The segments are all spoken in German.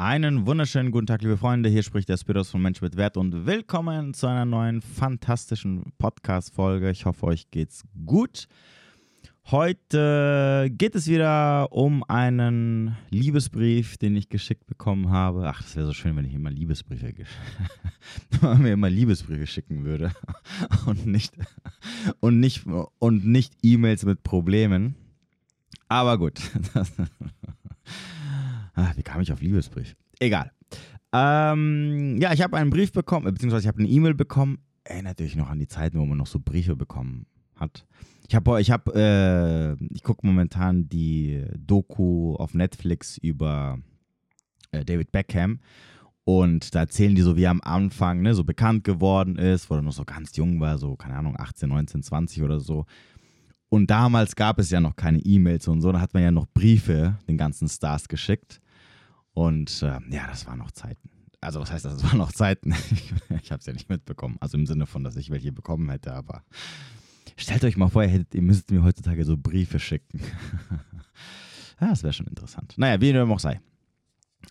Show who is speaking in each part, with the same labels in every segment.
Speaker 1: Einen wunderschönen guten Tag, liebe Freunde. Hier spricht der Spiros von Mensch mit Wert und willkommen zu einer neuen fantastischen Podcast-Folge. Ich hoffe, euch geht's gut. Heute geht es wieder um einen Liebesbrief, den ich geschickt bekommen habe. Ach, das wäre so schön, wenn ich immer Liebesbriefe wenn mir immer Liebesbriefe schicken würde und nicht und nicht und nicht E-Mails mit Problemen. Aber gut. Ach, wie kam ich auf Liebesbrief? Egal. Ähm, ja, ich habe einen Brief bekommen, beziehungsweise ich habe eine E-Mail bekommen. Erinnert euch noch an die Zeiten, wo man noch so Briefe bekommen hat. Ich habe, ich habe, äh, ich gucke momentan die Doku auf Netflix über äh, David Beckham. Und da erzählen die so, wie er am Anfang ne, so bekannt geworden ist, wo er noch so ganz jung war, so, keine Ahnung, 18, 19, 20 oder so. Und damals gab es ja noch keine E-Mails und so, da hat man ja noch Briefe den ganzen Stars geschickt. Und äh, ja, das waren noch Zeiten. Also, was heißt das? Das waren noch Zeiten. ich habe es ja nicht mitbekommen. Also im Sinne von, dass ich welche bekommen hätte, aber stellt euch mal vor, ihr, hättet, ihr müsstet mir heutzutage so Briefe schicken. ja, das wäre schon interessant. Naja, wie dem auch sei.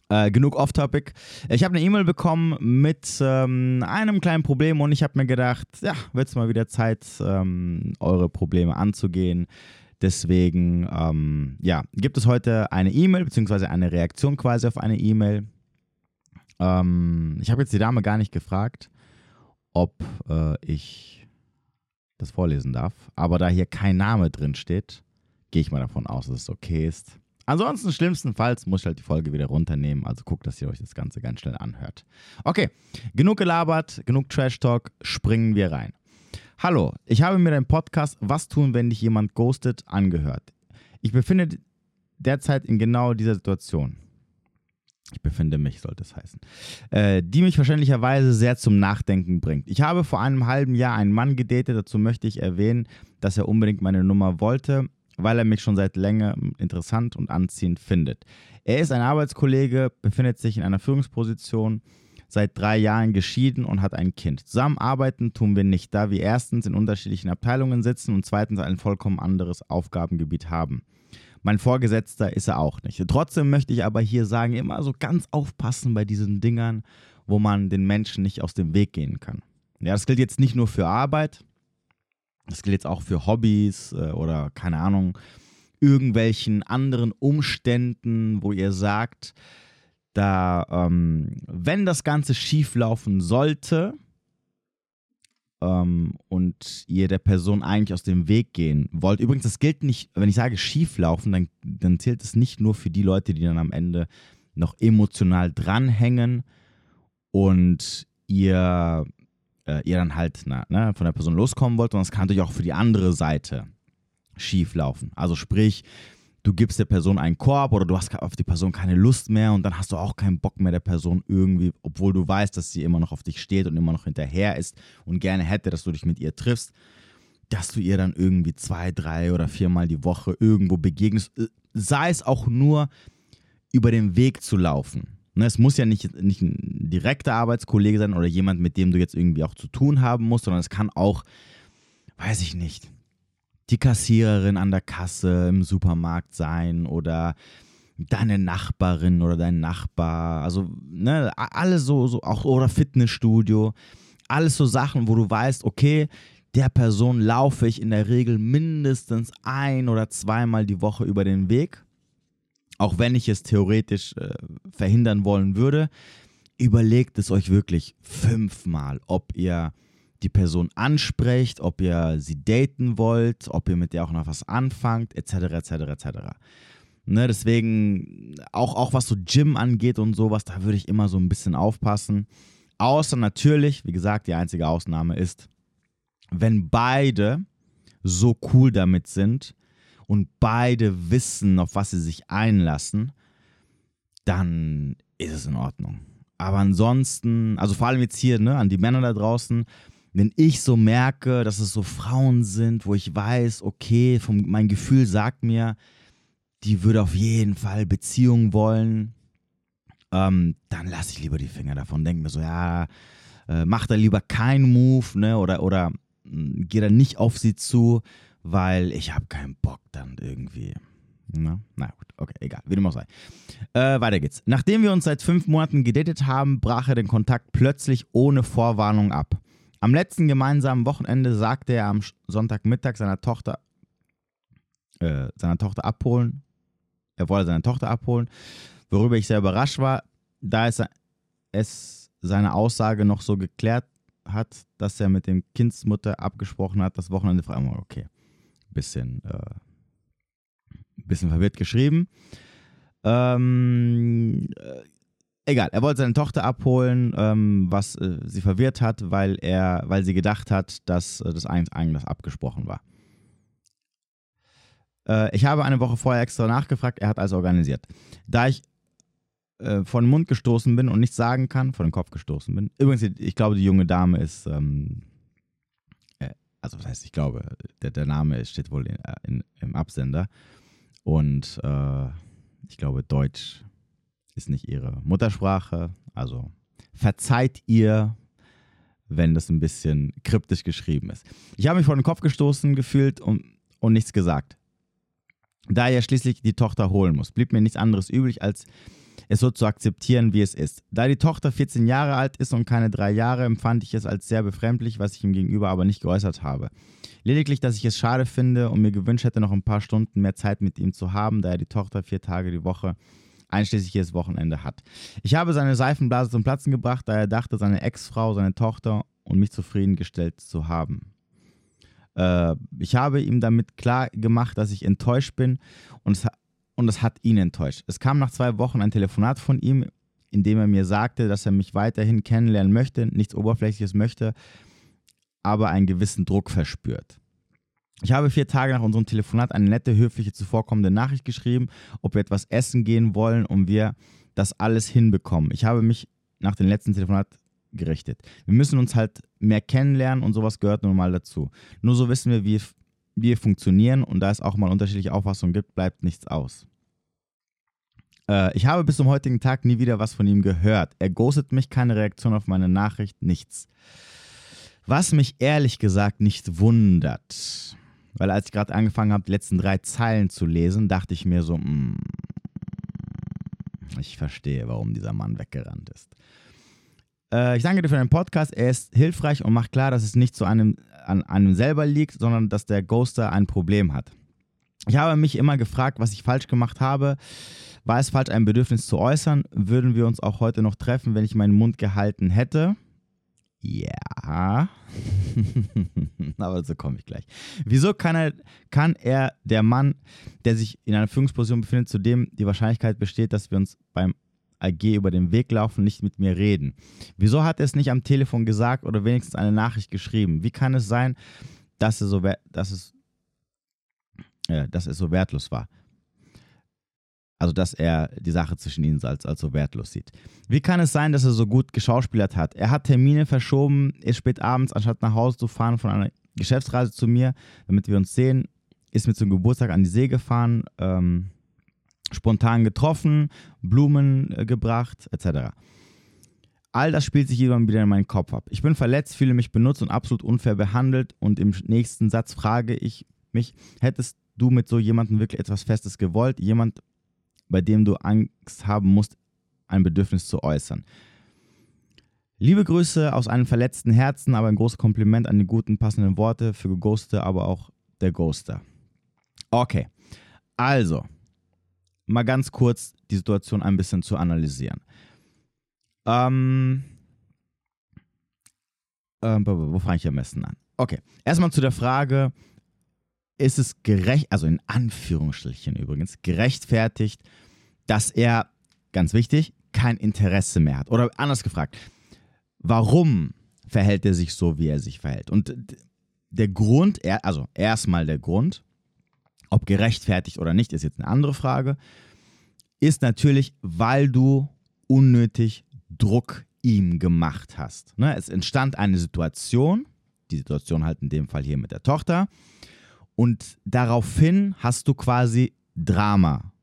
Speaker 1: Äh, genug off-topic. Ich habe eine E-Mail bekommen mit ähm, einem kleinen Problem und ich habe mir gedacht, ja, wird es mal wieder Zeit, ähm, eure Probleme anzugehen. Deswegen, ähm, ja, gibt es heute eine E-Mail, beziehungsweise eine Reaktion quasi auf eine E-Mail. Ähm, ich habe jetzt die Dame gar nicht gefragt, ob äh, ich das vorlesen darf. Aber da hier kein Name drin steht, gehe ich mal davon aus, dass es okay ist. Ansonsten, schlimmstenfalls, muss ich halt die Folge wieder runternehmen. Also guckt, dass ihr euch das Ganze ganz schnell anhört. Okay, genug gelabert, genug Trash Talk, springen wir rein. Hallo, ich habe mir deinen Podcast Was tun, wenn dich jemand ghostet angehört. Ich befinde derzeit in genau dieser Situation. Ich befinde mich, sollte es heißen. Äh, die mich wahrscheinlicherweise sehr zum Nachdenken bringt. Ich habe vor einem halben Jahr einen Mann gedatet. Dazu möchte ich erwähnen, dass er unbedingt meine Nummer wollte, weil er mich schon seit längerem interessant und anziehend findet. Er ist ein Arbeitskollege, befindet sich in einer Führungsposition seit drei Jahren geschieden und hat ein Kind. Zusammenarbeiten tun wir nicht, da wir erstens in unterschiedlichen Abteilungen sitzen und zweitens ein vollkommen anderes Aufgabengebiet haben. Mein Vorgesetzter ist er auch nicht. Trotzdem möchte ich aber hier sagen, immer so ganz aufpassen bei diesen Dingern, wo man den Menschen nicht aus dem Weg gehen kann. Ja, das gilt jetzt nicht nur für Arbeit, das gilt jetzt auch für Hobbys äh, oder keine Ahnung, irgendwelchen anderen Umständen, wo ihr sagt, da, ähm, wenn das Ganze schief laufen sollte ähm, und ihr der Person eigentlich aus dem Weg gehen wollt, übrigens, das gilt nicht, wenn ich sage schief laufen, dann, dann zählt es nicht nur für die Leute, die dann am Ende noch emotional dranhängen und ihr, äh, ihr dann halt na, ne, von der Person loskommen wollt, sondern es kann natürlich auch für die andere Seite schief laufen. Also sprich, du gibst der Person einen Korb oder du hast auf die Person keine Lust mehr und dann hast du auch keinen Bock mehr der Person irgendwie, obwohl du weißt, dass sie immer noch auf dich steht und immer noch hinterher ist und gerne hätte, dass du dich mit ihr triffst, dass du ihr dann irgendwie zwei, drei oder viermal die Woche irgendwo begegnest, äh, sei es auch nur über den Weg zu laufen. Ne, es muss ja nicht, nicht ein direkter Arbeitskollege sein oder jemand, mit dem du jetzt irgendwie auch zu tun haben musst, sondern es kann auch, weiß ich nicht, die Kassiererin an der Kasse im Supermarkt sein oder deine Nachbarin oder dein Nachbar, also ne, alles so, so auch oder Fitnessstudio, alles so Sachen, wo du weißt, okay, der Person laufe ich in der Regel mindestens ein oder zweimal die Woche über den Weg, auch wenn ich es theoretisch äh, verhindern wollen würde. Überlegt es euch wirklich fünfmal, ob ihr die Person ansprecht, ob ihr sie daten wollt, ob ihr mit der auch noch was anfangt, etc., etc., etc. Ne, deswegen, auch, auch was so Gym angeht und sowas, da würde ich immer so ein bisschen aufpassen. Außer natürlich, wie gesagt, die einzige Ausnahme ist, wenn beide so cool damit sind und beide wissen, auf was sie sich einlassen, dann ist es in Ordnung. Aber ansonsten, also vor allem jetzt hier ne, an die Männer da draußen, wenn ich so merke, dass es so Frauen sind, wo ich weiß, okay, vom, mein Gefühl sagt mir, die würde auf jeden Fall Beziehungen wollen, ähm, dann lasse ich lieber die Finger davon. Denke mir so, ja, äh, mach da lieber keinen Move, ne, oder, oder äh, geh da nicht auf sie zu, weil ich habe keinen Bock dann irgendwie, Na, na gut, okay, egal, wie dem auch sei. Äh, weiter geht's. Nachdem wir uns seit fünf Monaten gedatet haben, brach er den Kontakt plötzlich ohne Vorwarnung ab. Am letzten gemeinsamen Wochenende sagte er am Sonntagmittag seiner Tochter, äh, seiner Tochter abholen. Er wollte seine Tochter abholen, worüber ich sehr überrascht war, da es, es seine Aussage noch so geklärt hat, dass er mit dem Kindsmutter abgesprochen hat, das Wochenende frei. Okay, bisschen äh, bisschen verwirrt geschrieben. Ähm, äh, egal, er wollte seine Tochter abholen, ähm, was äh, sie verwirrt hat, weil er, weil sie gedacht hat, dass äh, das eigentlich abgesprochen war. Äh, ich habe eine Woche vorher extra nachgefragt, er hat alles organisiert. Da ich äh, vor den Mund gestoßen bin und nichts sagen kann, vor den Kopf gestoßen bin. Übrigens, ich glaube, die junge Dame ist, ähm, äh, also was heißt, ich glaube, der, der Name steht wohl in, in, im Absender. Und äh, ich glaube, Deutsch ist nicht ihre Muttersprache. Also verzeiht ihr, wenn das ein bisschen kryptisch geschrieben ist. Ich habe mich vor den Kopf gestoßen gefühlt und, und nichts gesagt. Da er schließlich die Tochter holen muss, blieb mir nichts anderes übrig, als es so zu akzeptieren, wie es ist. Da die Tochter 14 Jahre alt ist und keine drei Jahre, empfand ich es als sehr befremdlich, was ich ihm gegenüber aber nicht geäußert habe. Lediglich, dass ich es schade finde und mir gewünscht hätte, noch ein paar Stunden mehr Zeit mit ihm zu haben, da er die Tochter vier Tage die Woche einschließlich jedes Wochenende hat. Ich habe seine Seifenblase zum Platzen gebracht, da er dachte, seine Ex-Frau, seine Tochter und mich zufriedengestellt zu haben. Äh, ich habe ihm damit klar gemacht, dass ich enttäuscht bin und es, und es hat ihn enttäuscht. Es kam nach zwei Wochen ein Telefonat von ihm, in dem er mir sagte, dass er mich weiterhin kennenlernen möchte, nichts Oberflächliches möchte, aber einen gewissen Druck verspürt. Ich habe vier Tage nach unserem Telefonat eine nette, höfliche, zuvorkommende Nachricht geschrieben, ob wir etwas essen gehen wollen und wir das alles hinbekommen. Ich habe mich nach dem letzten Telefonat gerichtet. Wir müssen uns halt mehr kennenlernen und sowas gehört nun mal dazu. Nur so wissen wir, wie wir funktionieren und da es auch mal unterschiedliche Auffassungen gibt, bleibt nichts aus. Äh, ich habe bis zum heutigen Tag nie wieder was von ihm gehört. Er ghostet mich, keine Reaktion auf meine Nachricht, nichts. Was mich ehrlich gesagt nicht wundert, weil als ich gerade angefangen habe, die letzten drei Zeilen zu lesen, dachte ich mir so, mh, mm, ich verstehe, warum dieser Mann weggerannt ist. Äh, ich danke dir für deinen Podcast. Er ist hilfreich und macht klar, dass es nicht zu einem, an einem selber liegt, sondern dass der Ghoster ein Problem hat. Ich habe mich immer gefragt, was ich falsch gemacht habe. War es falsch, ein Bedürfnis zu äußern? Würden wir uns auch heute noch treffen, wenn ich meinen Mund gehalten hätte? Ja. Aber dazu komme ich gleich. Wieso kann er, kann er, der Mann, der sich in einer Führungsposition befindet, zu dem die Wahrscheinlichkeit besteht, dass wir uns beim AG über den Weg laufen, nicht mit mir reden? Wieso hat er es nicht am Telefon gesagt oder wenigstens eine Nachricht geschrieben? Wie kann es sein, dass, er so, dass, es, äh, dass es so wertlos war? Also, dass er die Sache zwischen ihnen als, als so wertlos sieht. Wie kann es sein, dass er so gut geschauspielert hat? Er hat Termine verschoben, ist spät abends, anstatt nach Hause zu fahren von einer Geschäftsreise zu mir, damit wir uns sehen, ist mir zum Geburtstag an die See gefahren, ähm, spontan getroffen, Blumen äh, gebracht, etc. All das spielt sich irgendwann wieder in meinen Kopf ab. Ich bin verletzt, fühle mich benutzt und absolut unfair behandelt und im nächsten Satz frage ich mich, hättest du mit so jemandem wirklich etwas Festes gewollt? Jemand, bei dem du Angst haben musst, ein Bedürfnis zu äußern. Liebe Grüße aus einem verletzten Herzen, aber ein großes Kompliment an die guten, passenden Worte für Geghoste, aber auch der Ghoster. Okay, also, mal ganz kurz die Situation ein bisschen zu analysieren. Ähm, äh, wo fange ich am besten an? Okay, erstmal zu der Frage, ist es gerecht, also in Anführungsstrichen übrigens, gerechtfertigt, dass er, ganz wichtig, kein Interesse mehr hat. Oder anders gefragt, warum verhält er sich so, wie er sich verhält? Und der Grund, also erstmal der Grund, ob gerechtfertigt oder nicht, ist jetzt eine andere Frage, ist natürlich, weil du unnötig Druck ihm gemacht hast. Ne? Es entstand eine Situation, die Situation halt in dem Fall hier mit der Tochter, und daraufhin hast du quasi Drama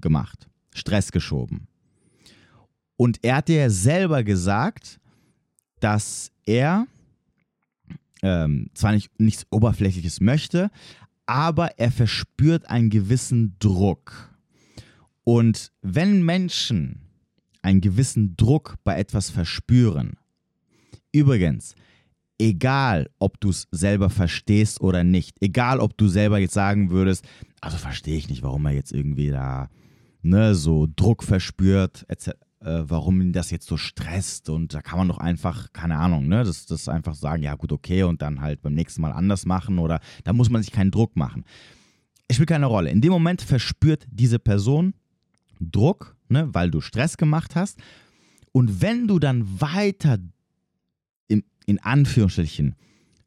Speaker 1: gemacht, Stress geschoben. Und er hat dir selber gesagt, dass er ähm, zwar nicht, nichts Oberflächliches möchte, aber er verspürt einen gewissen Druck. Und wenn Menschen einen gewissen Druck bei etwas verspüren, übrigens, egal ob du es selber verstehst oder nicht, egal ob du selber jetzt sagen würdest, also verstehe ich nicht, warum er jetzt irgendwie da ne, so Druck verspürt, etc., äh, warum ihn das jetzt so stresst und da kann man doch einfach, keine Ahnung, ne, das, das einfach sagen, ja gut, okay und dann halt beim nächsten Mal anders machen oder da muss man sich keinen Druck machen. Es spielt keine Rolle. In dem Moment verspürt diese Person Druck, ne, weil du Stress gemacht hast und wenn du dann weiter in, Anführungsstrichen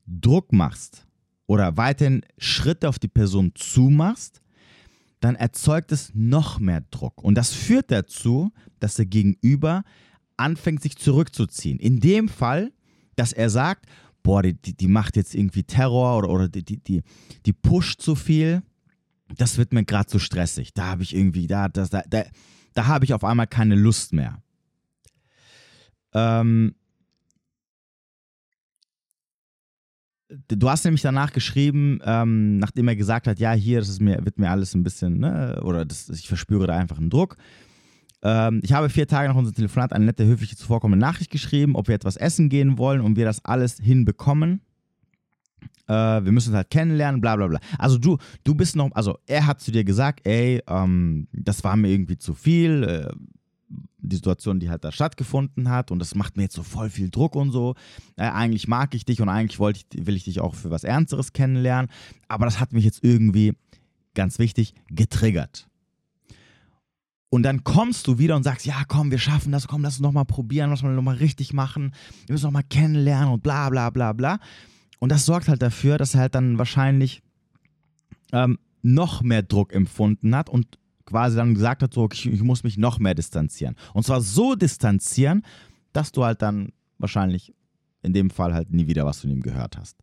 Speaker 1: Druck machst oder weiterhin Schritte auf die Person zumachst, dann erzeugt es noch mehr Druck. Und das führt dazu, dass der Gegenüber anfängt, sich zurückzuziehen. In dem Fall, dass er sagt, boah, die, die, macht jetzt irgendwie Terror oder, oder die, die, die pusht zu viel, das wird mir gerade zu stressig. Da habe ich irgendwie, da, da, da, da habe ich auf einmal keine Lust mehr. Ähm, du hast nämlich danach geschrieben, ähm, nachdem er gesagt hat, ja, hier, das ist mir, wird mir alles ein bisschen, ne, oder das, ich verspüre da einfach einen Druck. Ähm, ich habe vier Tage nach unserem Telefonat eine nette, höfliche, zuvorkommende Nachricht geschrieben, ob wir etwas essen gehen wollen und wir das alles hinbekommen. Äh, wir müssen uns halt kennenlernen, bla bla bla. Also du, du bist noch, also er hat zu dir gesagt, ey, ähm, das war mir irgendwie zu viel. Äh, die Situation, die halt da stattgefunden hat und das macht mir jetzt so voll viel Druck und so. Äh, eigentlich mag ich dich und eigentlich wollte ich, will ich dich auch für was Ernsteres kennenlernen, aber das hat mich jetzt irgendwie, ganz wichtig, getriggert. Und dann kommst du wieder und sagst, ja, komm, wir schaffen das, komm, lass uns nochmal probieren, lass uns nochmal richtig machen, wir müssen nochmal kennenlernen und bla bla bla bla. Und das sorgt halt dafür, dass er halt dann wahrscheinlich ähm, noch mehr Druck empfunden hat und quasi dann gesagt hat, so, ich, ich muss mich noch mehr distanzieren. Und zwar so distanzieren, dass du halt dann wahrscheinlich in dem Fall halt nie wieder was von ihm gehört hast.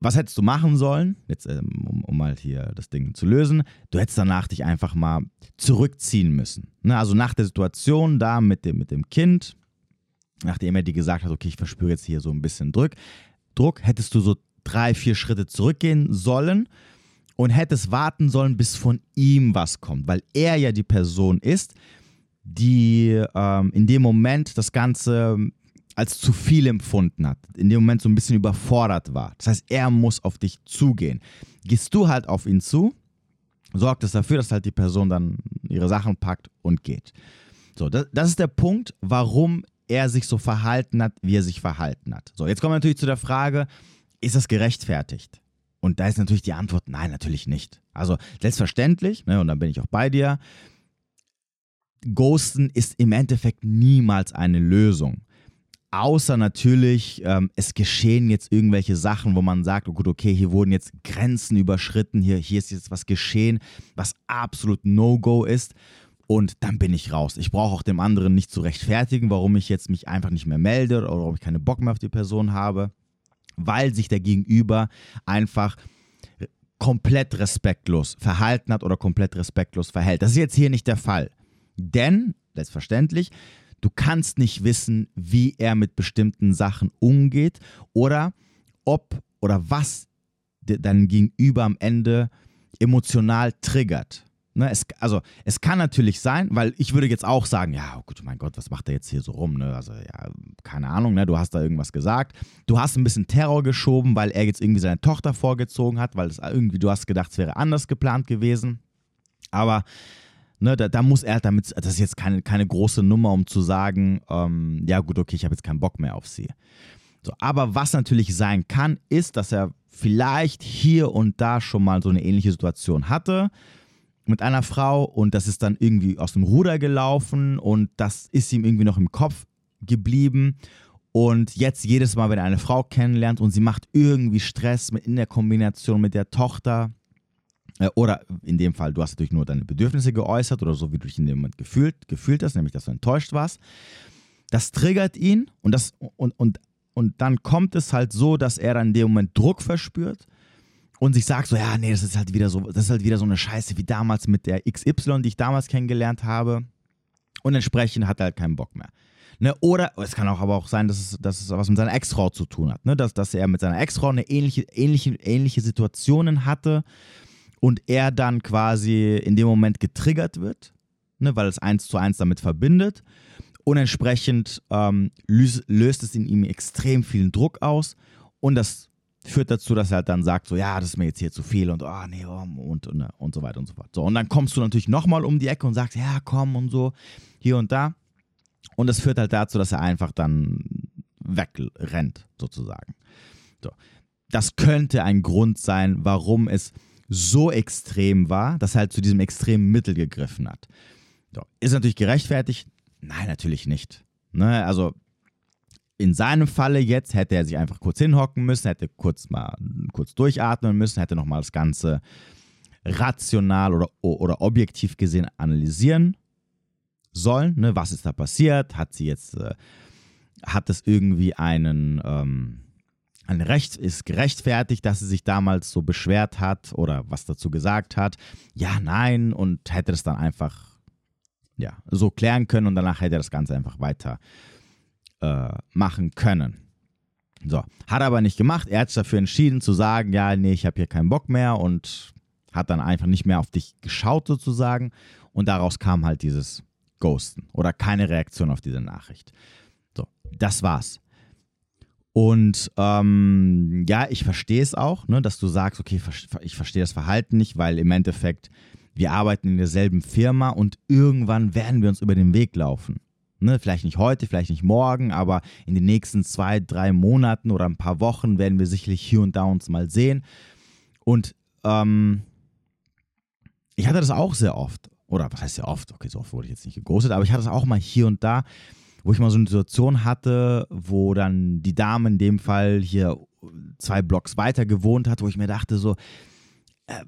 Speaker 1: Was hättest du machen sollen, jetzt, ähm, um, um mal hier das Ding zu lösen? Du hättest danach dich einfach mal zurückziehen müssen. Ne? Also nach der Situation da mit dem, mit dem Kind, nachdem er dir gesagt hat, okay, ich verspüre jetzt hier so ein bisschen Druck, Druck, hättest du so drei, vier Schritte zurückgehen sollen und hättest warten sollen, bis von ihm was kommt, weil er ja die Person ist, die ähm, in dem Moment das Ganze als zu viel empfunden hat, in dem Moment so ein bisschen überfordert war. Das heißt, er muss auf dich zugehen. Gehst du halt auf ihn zu, sorgt es dafür, dass halt die Person dann ihre Sachen packt und geht. So, das, das ist der Punkt, warum er sich so verhalten hat, wie er sich verhalten hat. So, jetzt kommen wir natürlich zu der Frage, ist das gerechtfertigt? Und da ist natürlich die Antwort, nein, natürlich nicht. Also selbstverständlich, ne, und dann bin ich auch bei dir, Ghosten ist im Endeffekt niemals eine Lösung. Außer natürlich, ähm, es geschehen jetzt irgendwelche Sachen, wo man sagt, oh gut, okay, hier wurden jetzt Grenzen überschritten, hier, hier ist jetzt was geschehen, was absolut No-Go ist. Und dann bin ich raus. Ich brauche auch dem anderen nicht zu rechtfertigen, warum ich jetzt mich einfach nicht mehr melde oder ob ich keine Bock mehr auf die Person habe weil sich der Gegenüber einfach komplett respektlos verhalten hat oder komplett respektlos verhält. Das ist jetzt hier nicht der Fall. Denn, selbstverständlich, du kannst nicht wissen, wie er mit bestimmten Sachen umgeht oder ob oder was dein Gegenüber am Ende emotional triggert. Ne, es, also es kann natürlich sein, weil ich würde jetzt auch sagen, ja, oh gut, mein Gott, was macht er jetzt hier so rum? Ne? Also ja, keine Ahnung, ne? du hast da irgendwas gesagt. Du hast ein bisschen Terror geschoben, weil er jetzt irgendwie seine Tochter vorgezogen hat, weil es irgendwie, du hast gedacht, es wäre anders geplant gewesen. Aber ne, da, da, muss er damit, das ist jetzt keine, keine große Nummer, um zu sagen, ähm, ja gut, okay, ich habe jetzt keinen Bock mehr auf sie. So, aber was natürlich sein kann, ist, dass er vielleicht hier und da schon mal so eine ähnliche Situation hatte mit einer Frau und das ist dann irgendwie aus dem Ruder gelaufen und das ist ihm irgendwie noch im Kopf geblieben. Und jetzt jedes Mal, wenn er eine Frau kennenlernt und sie macht irgendwie Stress in der Kombination mit der Tochter, äh, oder in dem Fall, du hast natürlich nur deine Bedürfnisse geäußert oder so, wie du dich in dem Moment gefühlt, gefühlt hast, nämlich dass du enttäuscht warst. Das triggert ihn und, das, und, und, und dann kommt es halt so, dass er dann in dem Moment Druck verspürt und sich sagt so, ja, nee, das ist halt wieder so, das ist halt wieder so eine Scheiße wie damals mit der XY, die ich damals kennengelernt habe. Und entsprechend hat er halt keinen Bock mehr. Ne? Oder es kann auch aber auch sein, dass es, dass es was mit seiner Ex-Frau zu tun hat. Ne? Dass, dass er mit seiner Ex-Frau eine ähnliche, ähnliche, ähnliche Situationen hatte und er dann quasi in dem Moment getriggert wird, ne? weil es eins zu eins damit verbindet. Und entsprechend ähm, löst, löst es in ihm extrem vielen Druck aus. Und das führt dazu, dass er halt dann sagt, so, ja, das ist mir jetzt hier zu viel und, oh, nee, oh, und, und, und so weiter und so fort. So, und dann kommst du natürlich nochmal um die Ecke und sagst, ja, komm und so, hier und da. Und das führt halt dazu, dass er einfach dann wegrennt, sozusagen. So. Das könnte ein Grund sein, warum es so extrem war, dass er halt zu diesem extremen Mittel gegriffen hat. So. Ist natürlich gerechtfertigt? Nein, natürlich nicht. Ne? Also in seinem Falle jetzt hätte er sich einfach kurz hinhocken müssen, hätte kurz mal kurz durchatmen müssen, hätte nochmal das Ganze rational oder, oder objektiv gesehen analysieren sollen. Ne? Was ist da passiert? Hat sie jetzt, äh, hat es irgendwie einen, ähm, ein Recht, ist gerechtfertigt, dass sie sich damals so beschwert hat oder was dazu gesagt hat? Ja, nein, und hätte es dann einfach ja, so klären können und danach hätte er das Ganze einfach weiter machen können. So, hat er aber nicht gemacht. Er hat sich dafür entschieden zu sagen, ja, nee, ich habe hier keinen Bock mehr und hat dann einfach nicht mehr auf dich geschaut sozusagen. Und daraus kam halt dieses Ghosten oder keine Reaktion auf diese Nachricht. So, das war's. Und ähm, ja, ich verstehe es auch, ne, dass du sagst, okay, ich verstehe das Verhalten nicht, weil im Endeffekt wir arbeiten in derselben Firma und irgendwann werden wir uns über den Weg laufen. Ne, vielleicht nicht heute, vielleicht nicht morgen, aber in den nächsten zwei, drei Monaten oder ein paar Wochen werden wir sicherlich hier und da uns mal sehen. Und ähm, ich hatte das auch sehr oft. Oder was heißt sehr oft? Okay, so oft wurde ich jetzt nicht geghostet, aber ich hatte es auch mal hier und da, wo ich mal so eine Situation hatte, wo dann die Dame in dem Fall hier zwei Blocks weiter gewohnt hat, wo ich mir dachte, so, äh,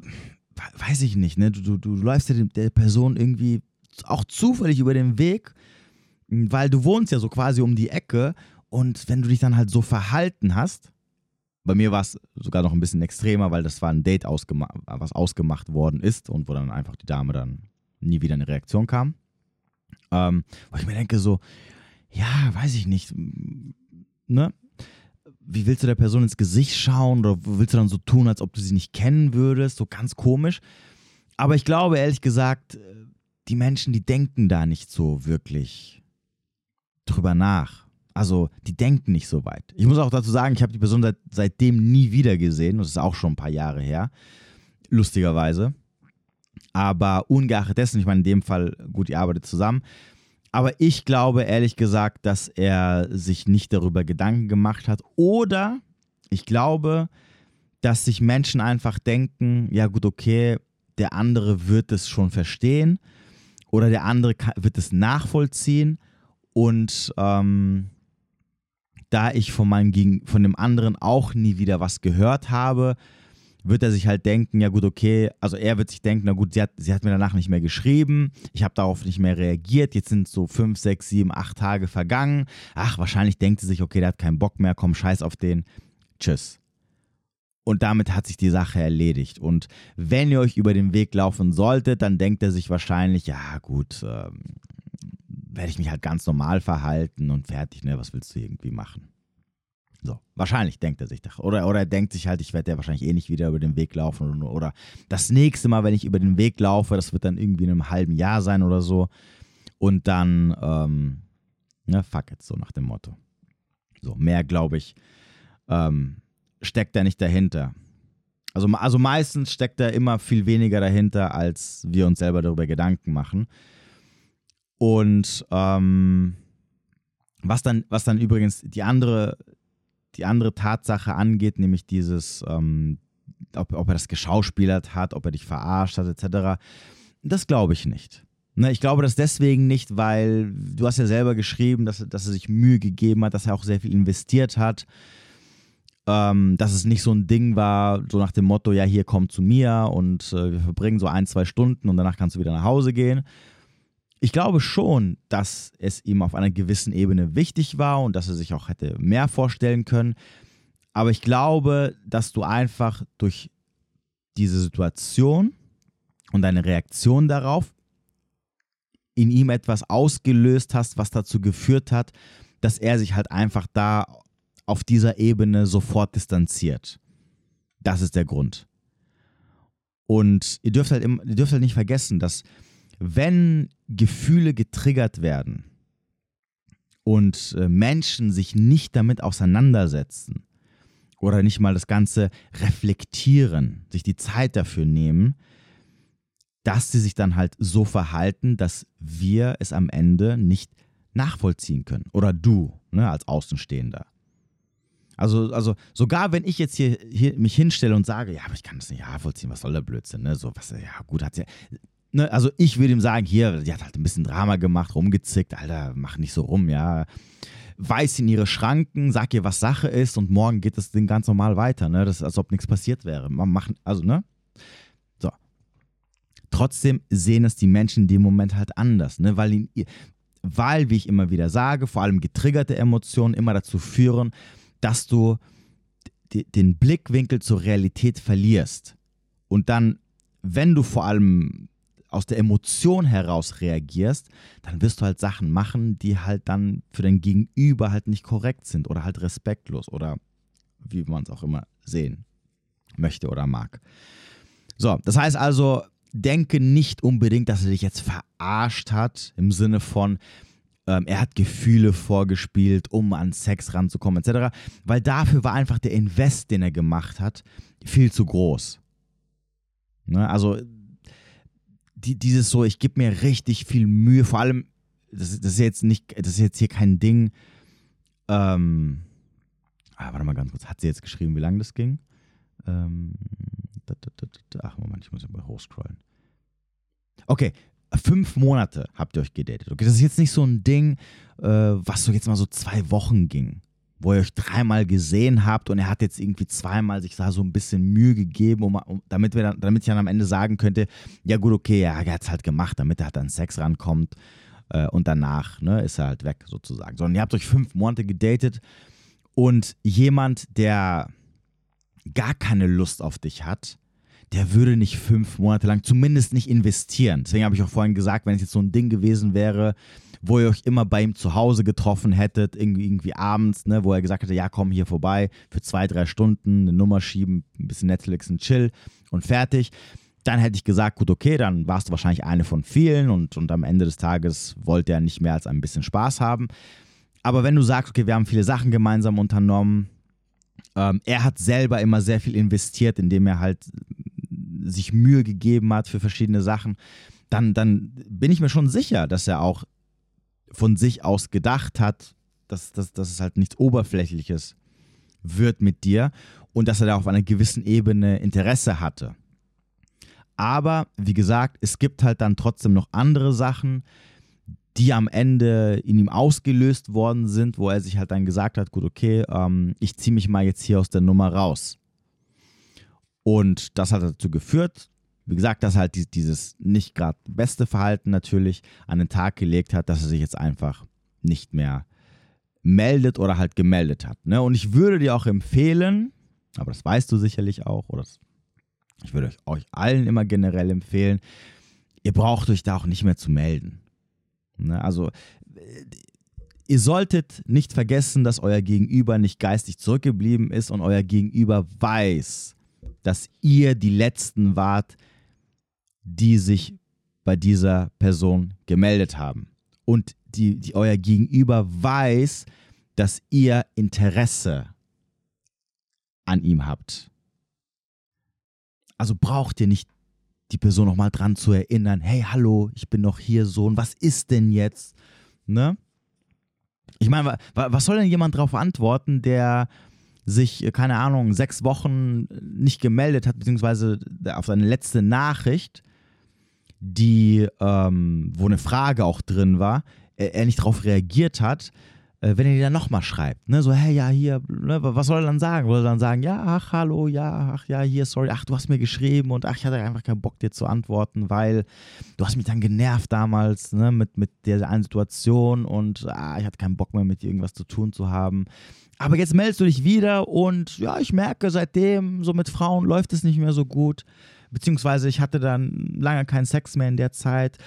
Speaker 1: weiß ich nicht, ne? Du, du, du läufst ja der Person irgendwie auch zufällig über den Weg weil du wohnst ja so quasi um die Ecke und wenn du dich dann halt so verhalten hast, bei mir war es sogar noch ein bisschen extremer, weil das war ein Date, ausgema was ausgemacht worden ist und wo dann einfach die Dame dann nie wieder eine Reaktion kam. Ähm, wo ich mir denke so, ja, weiß ich nicht, ne? Wie willst du der Person ins Gesicht schauen oder willst du dann so tun, als ob du sie nicht kennen würdest? So ganz komisch. Aber ich glaube, ehrlich gesagt, die Menschen, die denken da nicht so wirklich drüber nach. Also die denken nicht so weit. Ich muss auch dazu sagen, ich habe die Person seit, seitdem nie wieder gesehen. Das ist auch schon ein paar Jahre her. Lustigerweise. Aber ungeachtet dessen, ich meine, in dem Fall, gut, ihr arbeitet zusammen. Aber ich glaube ehrlich gesagt, dass er sich nicht darüber Gedanken gemacht hat. Oder ich glaube, dass sich Menschen einfach denken, ja gut, okay, der andere wird es schon verstehen oder der andere wird es nachvollziehen und ähm, da ich von, meinem von dem anderen auch nie wieder was gehört habe, wird er sich halt denken, ja gut, okay, also er wird sich denken, na gut, sie hat, sie hat mir danach nicht mehr geschrieben, ich habe darauf nicht mehr reagiert, jetzt sind so fünf, sechs, sieben, acht Tage vergangen. Ach, wahrscheinlich denkt sie sich, okay, der hat keinen Bock mehr, komm, scheiß auf den. Tschüss. Und damit hat sich die Sache erledigt. Und wenn ihr euch über den Weg laufen solltet, dann denkt er sich wahrscheinlich, ja gut, ähm, werde ich mich halt ganz normal verhalten und fertig, ne? Was willst du irgendwie machen? So, wahrscheinlich denkt er sich das. Oder, oder er denkt sich halt, ich werde ja wahrscheinlich eh nicht wieder über den Weg laufen. Oder, oder das nächste Mal, wenn ich über den Weg laufe, das wird dann irgendwie in einem halben Jahr sein oder so. Und dann, ähm, ne, fuck it, so nach dem Motto. So, mehr glaube ich, ähm, steckt er nicht dahinter. Also, also meistens steckt er immer viel weniger dahinter, als wir uns selber darüber Gedanken machen. Und ähm, was, dann, was dann übrigens die andere, die andere Tatsache angeht, nämlich dieses, ähm, ob, ob er das geschauspielert hat, ob er dich verarscht hat, etc., das glaube ich nicht. Ne, ich glaube das deswegen nicht, weil du hast ja selber geschrieben, dass, dass er sich Mühe gegeben hat, dass er auch sehr viel investiert hat. Ähm, dass es nicht so ein Ding war, so nach dem Motto, ja, hier komm zu mir und äh, wir verbringen so ein, zwei Stunden und danach kannst du wieder nach Hause gehen, ich glaube schon, dass es ihm auf einer gewissen Ebene wichtig war und dass er sich auch hätte mehr vorstellen können. Aber ich glaube, dass du einfach durch diese Situation und deine Reaktion darauf in ihm etwas ausgelöst hast, was dazu geführt hat, dass er sich halt einfach da auf dieser Ebene sofort distanziert. Das ist der Grund. Und ihr dürft halt, ihr dürft halt nicht vergessen, dass wenn Gefühle getriggert werden und äh, Menschen sich nicht damit auseinandersetzen oder nicht mal das Ganze reflektieren, sich die Zeit dafür nehmen, dass sie sich dann halt so verhalten, dass wir es am Ende nicht nachvollziehen können. Oder du, ne, als Außenstehender. Also, also sogar wenn ich jetzt hier, hier mich hinstelle und sage, ja, aber ich kann das nicht nachvollziehen, was soll der Blödsinn, ne? So, was, ja, gut, hat sie. Ne, also ich würde ihm sagen, hier, die hat halt ein bisschen Drama gemacht, rumgezickt, Alter, mach nicht so rum, ja. Weiß in ihre Schranken, sag ihr, was Sache ist und morgen geht das Ding ganz normal weiter, ne? Das ist, als ob nichts passiert wäre. Man macht, also, ne? So. Trotzdem sehen es die Menschen in dem Moment halt anders, ne? Weil, ihn, weil, wie ich immer wieder sage, vor allem getriggerte Emotionen immer dazu führen, dass du den Blickwinkel zur Realität verlierst und dann, wenn du vor allem aus der Emotion heraus reagierst, dann wirst du halt Sachen machen, die halt dann für dein Gegenüber halt nicht korrekt sind oder halt respektlos oder wie man es auch immer sehen möchte oder mag. So, das heißt also, denke nicht unbedingt, dass er dich jetzt verarscht hat im Sinne von, ähm, er hat Gefühle vorgespielt, um an Sex ranzukommen, etc. Weil dafür war einfach der Invest, den er gemacht hat, viel zu groß. Ne? Also die, dieses so, ich gebe mir richtig viel Mühe, vor allem, das, das, ist jetzt nicht, das ist jetzt hier kein Ding. Ähm, ah, warte mal ganz kurz, hat sie jetzt geschrieben, wie lange das ging? Ähm, ach Moment, ich muss mal hochscrollen. Okay, fünf Monate habt ihr euch gedatet. Okay, das ist jetzt nicht so ein Ding, äh, was so jetzt mal so zwei Wochen ging, wo ihr euch dreimal gesehen habt und er hat jetzt irgendwie zweimal sich da so ein bisschen Mühe gegeben, um, um damit, wir dann, damit ich dann am Ende sagen könnte, ja gut, okay, ja, er hat es halt gemacht, damit er halt an Sex rankommt äh, und danach ne, ist er halt weg sozusagen. Sondern ihr habt euch fünf Monate gedatet und jemand, der gar keine Lust auf dich hat, der würde nicht fünf Monate lang, zumindest nicht investieren. Deswegen habe ich auch vorhin gesagt, wenn es jetzt so ein Ding gewesen wäre, wo ihr euch immer bei ihm zu Hause getroffen hättet, irgendwie, irgendwie abends, ne, wo er gesagt hätte, ja, komm hier vorbei für zwei, drei Stunden, eine Nummer schieben, ein bisschen Netflix und chill und fertig. Dann hätte ich gesagt, gut, okay, dann warst du wahrscheinlich eine von vielen und, und am Ende des Tages wollte er nicht mehr als ein bisschen Spaß haben. Aber wenn du sagst, okay, wir haben viele Sachen gemeinsam unternommen, ähm, er hat selber immer sehr viel investiert, indem er halt sich Mühe gegeben hat für verschiedene Sachen, dann, dann bin ich mir schon sicher, dass er auch von sich aus gedacht hat, dass, dass, dass es halt nichts Oberflächliches wird mit dir und dass er da auf einer gewissen Ebene Interesse hatte. Aber wie gesagt, es gibt halt dann trotzdem noch andere Sachen, die am Ende in ihm ausgelöst worden sind, wo er sich halt dann gesagt hat, gut, okay, ähm, ich ziehe mich mal jetzt hier aus der Nummer raus. Und das hat dazu geführt, wie gesagt, dass halt dieses nicht gerade beste Verhalten natürlich an den Tag gelegt hat, dass er sich jetzt einfach nicht mehr meldet oder halt gemeldet hat. Ne? Und ich würde dir auch empfehlen, aber das weißt du sicherlich auch, oder das, ich würde euch, euch allen immer generell empfehlen, ihr braucht euch da auch nicht mehr zu melden. Ne? Also ihr solltet nicht vergessen, dass euer Gegenüber nicht geistig zurückgeblieben ist und euer Gegenüber weiß, dass ihr die Letzten wart, die sich bei dieser Person gemeldet haben. Und die, die euer Gegenüber weiß, dass ihr Interesse an ihm habt. Also braucht ihr nicht die Person nochmal dran zu erinnern, hey, hallo, ich bin noch hier, Sohn, was ist denn jetzt? Ne? Ich meine, was soll denn jemand darauf antworten, der sich, äh, keine Ahnung, sechs Wochen nicht gemeldet hat, beziehungsweise auf seine letzte Nachricht, die, ähm, wo eine Frage auch drin war, er, er nicht darauf reagiert hat, äh, wenn er dir dann nochmal schreibt, ne, so, hey, ja, hier, ne, was soll er dann sagen? Soll er dann sagen, ja, ach, hallo, ja, ach, ja, hier, sorry, ach, du hast mir geschrieben und ach, ich hatte einfach keinen Bock, dir zu antworten, weil du hast mich dann genervt damals, ne, mit, mit der einen Situation und ah, ich hatte keinen Bock mehr, mit dir irgendwas zu tun zu haben. Aber jetzt meldest du dich wieder und ja, ich merke, seitdem so mit Frauen läuft es nicht mehr so gut. Beziehungsweise ich hatte dann lange keinen Sex mehr in der Zeit.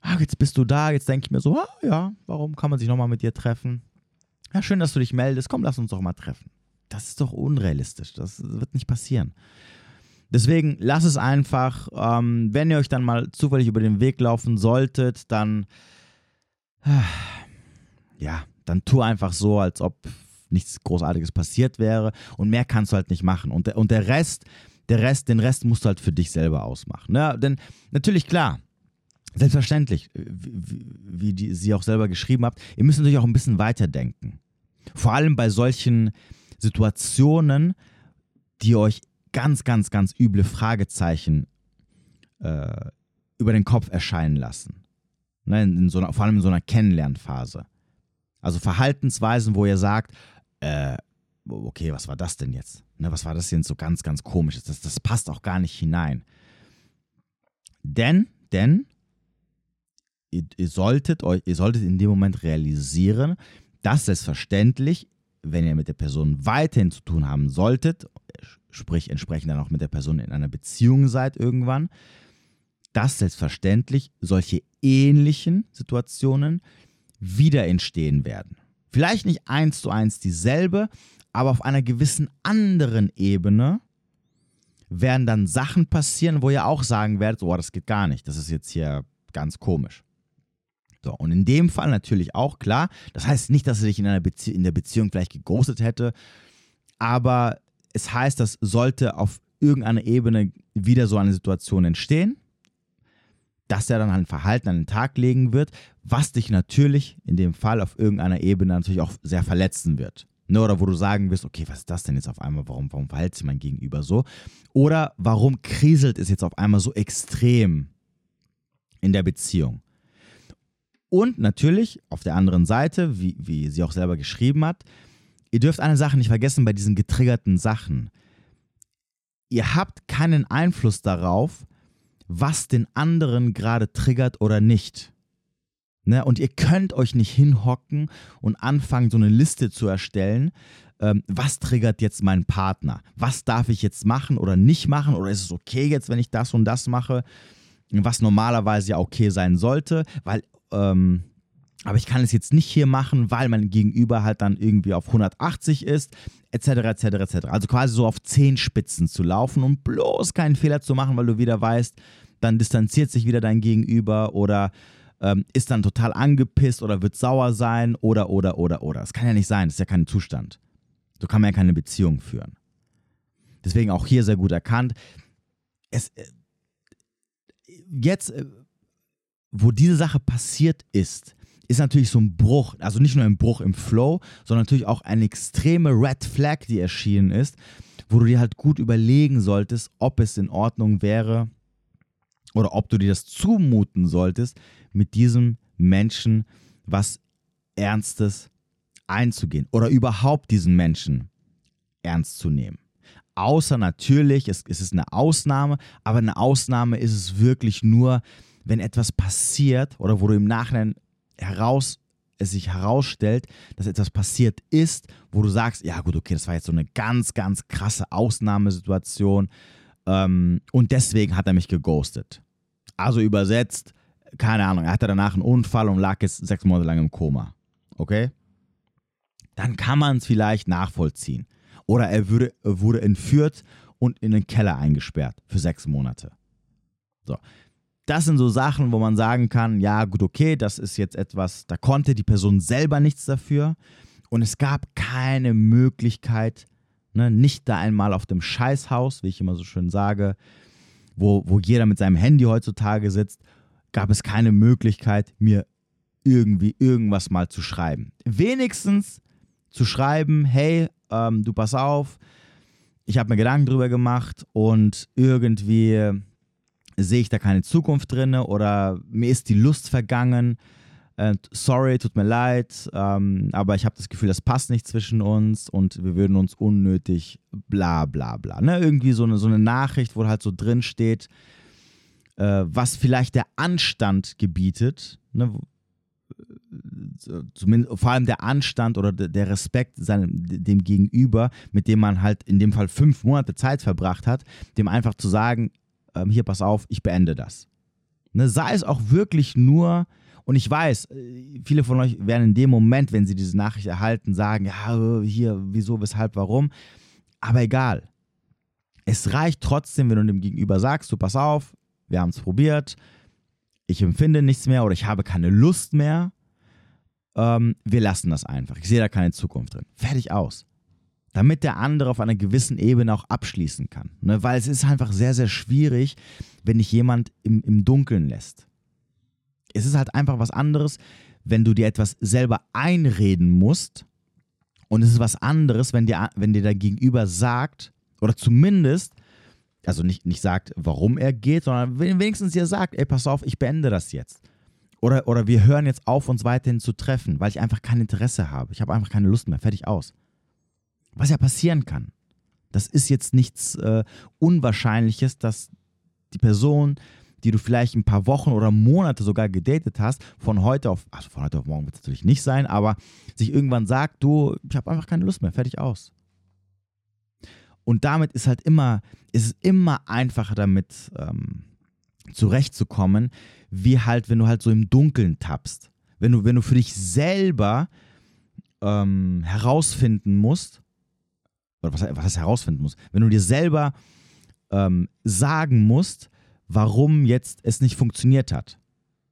Speaker 1: ah, jetzt bist du da, jetzt denke ich mir so, ah, ja, warum kann man sich nochmal mit dir treffen? Ja, schön, dass du dich meldest, komm, lass uns doch mal treffen. Das ist doch unrealistisch, das wird nicht passieren. Deswegen lass es einfach, ähm, wenn ihr euch dann mal zufällig über den Weg laufen solltet, dann, äh, ja, dann tu einfach so, als ob nichts Großartiges passiert wäre und mehr kannst du halt nicht machen. Und, und der Rest, der Rest, den Rest musst du halt für dich selber ausmachen. Ne? Denn natürlich, klar, selbstverständlich, wie, wie die, sie auch selber geschrieben habt, ihr müsst natürlich auch ein bisschen weiterdenken. Vor allem bei solchen Situationen, die euch ganz, ganz, ganz üble Fragezeichen äh, über den Kopf erscheinen lassen. Ne, in so einer, vor allem in so einer Kennenlernphase. Also Verhaltensweisen, wo ihr sagt, äh, okay, was war das denn jetzt? Ne, was war das denn so ganz, ganz komisches? Das, das passt auch gar nicht hinein. Denn, denn, ihr, ihr, solltet euch, ihr solltet in dem Moment realisieren, dass selbstverständlich, wenn ihr mit der Person weiterhin zu tun haben solltet, sprich entsprechend dann auch mit der Person in einer Beziehung seid irgendwann, dass selbstverständlich solche ähnlichen Situationen wieder entstehen werden. Vielleicht nicht eins zu eins dieselbe, aber auf einer gewissen anderen Ebene werden dann Sachen passieren, wo ihr auch sagen werdet, oh, das geht gar nicht, das ist jetzt hier ganz komisch. So, und in dem Fall natürlich auch klar, das heißt nicht, dass er dich in, einer Bezie in der Beziehung vielleicht geghostet hätte, aber es heißt, dass sollte auf irgendeiner Ebene wieder so eine Situation entstehen, dass er dann ein Verhalten an den Tag legen wird, was dich natürlich in dem Fall auf irgendeiner Ebene natürlich auch sehr verletzen wird. Ne, oder wo du sagen wirst, okay, was ist das denn jetzt auf einmal? Warum, warum verhält sich mein Gegenüber so? Oder warum kriselt es jetzt auf einmal so extrem in der Beziehung? Und natürlich auf der anderen Seite, wie, wie sie auch selber geschrieben hat, ihr dürft eine Sache nicht vergessen bei diesen getriggerten Sachen. Ihr habt keinen Einfluss darauf, was den anderen gerade triggert oder nicht. Ne? Und ihr könnt euch nicht hinhocken und anfangen, so eine Liste zu erstellen. Ähm, was triggert jetzt meinen Partner? Was darf ich jetzt machen oder nicht machen? Oder ist es okay jetzt, wenn ich das und das mache? Was normalerweise ja okay sein sollte, weil, ähm, aber ich kann es jetzt nicht hier machen, weil mein Gegenüber halt dann irgendwie auf 180 ist, etc., etc., etc. Also quasi so auf Zehenspitzen zu laufen und bloß keinen Fehler zu machen, weil du wieder weißt, dann distanziert sich wieder dein Gegenüber oder ähm, ist dann total angepisst oder wird sauer sein oder, oder, oder, oder. Das kann ja nicht sein, das ist ja kein Zustand. So kann man ja keine Beziehung führen. Deswegen auch hier sehr gut erkannt. Es, äh, jetzt, äh, wo diese Sache passiert ist, ist natürlich so ein Bruch, also nicht nur ein Bruch im Flow, sondern natürlich auch eine extreme Red Flag, die erschienen ist, wo du dir halt gut überlegen solltest, ob es in Ordnung wäre oder ob du dir das zumuten solltest, mit diesem Menschen was Ernstes einzugehen oder überhaupt diesen Menschen ernst zu nehmen. Außer natürlich, es, ist eine Ausnahme, aber eine Ausnahme ist es wirklich nur, wenn etwas passiert oder wo du im Nachhinein heraus, es sich herausstellt, dass etwas passiert ist, wo du sagst, ja gut, okay, das war jetzt so eine ganz, ganz krasse Ausnahmesituation ähm, und deswegen hat er mich geghostet. Also übersetzt, keine Ahnung, er hatte danach einen Unfall und lag jetzt sechs Monate lang im Koma. Okay? Dann kann man es vielleicht nachvollziehen. Oder er würde, wurde entführt und in den Keller eingesperrt für sechs Monate. So. Das sind so Sachen, wo man sagen kann, ja, gut, okay, das ist jetzt etwas, da konnte die Person selber nichts dafür. Und es gab keine Möglichkeit, ne, nicht da einmal auf dem Scheißhaus, wie ich immer so schön sage, wo, wo jeder mit seinem Handy heutzutage sitzt gab es keine Möglichkeit, mir irgendwie irgendwas mal zu schreiben. Wenigstens zu schreiben, hey, ähm, du pass auf, ich habe mir Gedanken drüber gemacht und irgendwie sehe ich da keine Zukunft drin oder mir ist die Lust vergangen. Äh, sorry, tut mir leid, ähm, aber ich habe das Gefühl, das passt nicht zwischen uns und wir würden uns unnötig bla bla bla. Ne? Irgendwie so eine, so eine Nachricht, wo halt so drin steht, äh, was vielleicht der Anstand gebietet, ne, äh, zumindest vor allem der Anstand oder der Respekt seinem, dem Gegenüber, mit dem man halt in dem Fall fünf Monate Zeit verbracht hat, dem einfach zu sagen, ähm, hier pass auf, ich beende das. Ne, sei es auch wirklich nur, und ich weiß, äh, viele von euch werden in dem Moment, wenn sie diese Nachricht erhalten, sagen, ja, hier, wieso, weshalb, warum. Aber egal. Es reicht trotzdem, wenn du dem Gegenüber sagst, du pass auf, wir haben es probiert, ich empfinde nichts mehr oder ich habe keine Lust mehr. Ähm, wir lassen das einfach. Ich sehe da keine Zukunft drin. Fertig aus. Damit der andere auf einer gewissen Ebene auch abschließen kann. Ne? Weil es ist einfach sehr, sehr schwierig, wenn dich jemand im, im Dunkeln lässt. Es ist halt einfach was anderes, wenn du dir etwas selber einreden musst. Und es ist was anderes, wenn dir, wenn dir der Gegenüber sagt, oder zumindest also nicht, nicht sagt, warum er geht, sondern wenigstens ihr sagt, ey, pass auf, ich beende das jetzt. Oder, oder wir hören jetzt auf, uns weiterhin zu treffen, weil ich einfach kein Interesse habe. Ich habe einfach keine Lust mehr. Fertig aus. Was ja passieren kann. Das ist jetzt nichts äh, Unwahrscheinliches, dass die Person, die du vielleicht ein paar Wochen oder Monate sogar gedatet hast, von heute auf, also von heute auf morgen wird es natürlich nicht sein, aber sich irgendwann sagt, du, ich habe einfach keine Lust mehr, fertig aus. Und damit ist halt immer, ist es immer einfacher damit ähm, zurechtzukommen, wie halt, wenn du halt so im Dunkeln tappst. Wenn du, wenn du für dich selber ähm, herausfinden musst, oder was, was heißt herausfinden musst, wenn du dir selber ähm, sagen musst, warum jetzt es nicht funktioniert hat.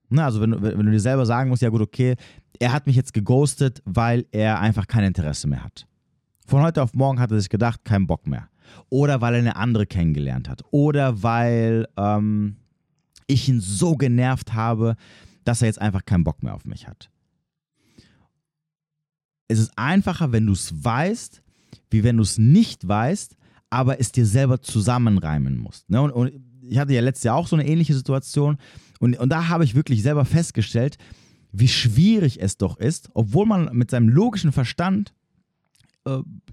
Speaker 1: Na, also wenn du, wenn du dir selber sagen musst, ja gut, okay, er hat mich jetzt geghostet, weil er einfach kein Interesse mehr hat. Von heute auf morgen hat er sich gedacht, kein Bock mehr. Oder weil er eine andere kennengelernt hat. Oder weil ähm, ich ihn so genervt habe, dass er jetzt einfach keinen Bock mehr auf mich hat. Es ist einfacher, wenn du es weißt, wie wenn du es nicht weißt, aber es dir selber zusammenreimen musst. Ne? Und, und, ich hatte ja letztes Jahr auch so eine ähnliche Situation und, und da habe ich wirklich selber festgestellt, wie schwierig es doch ist, obwohl man mit seinem logischen Verstand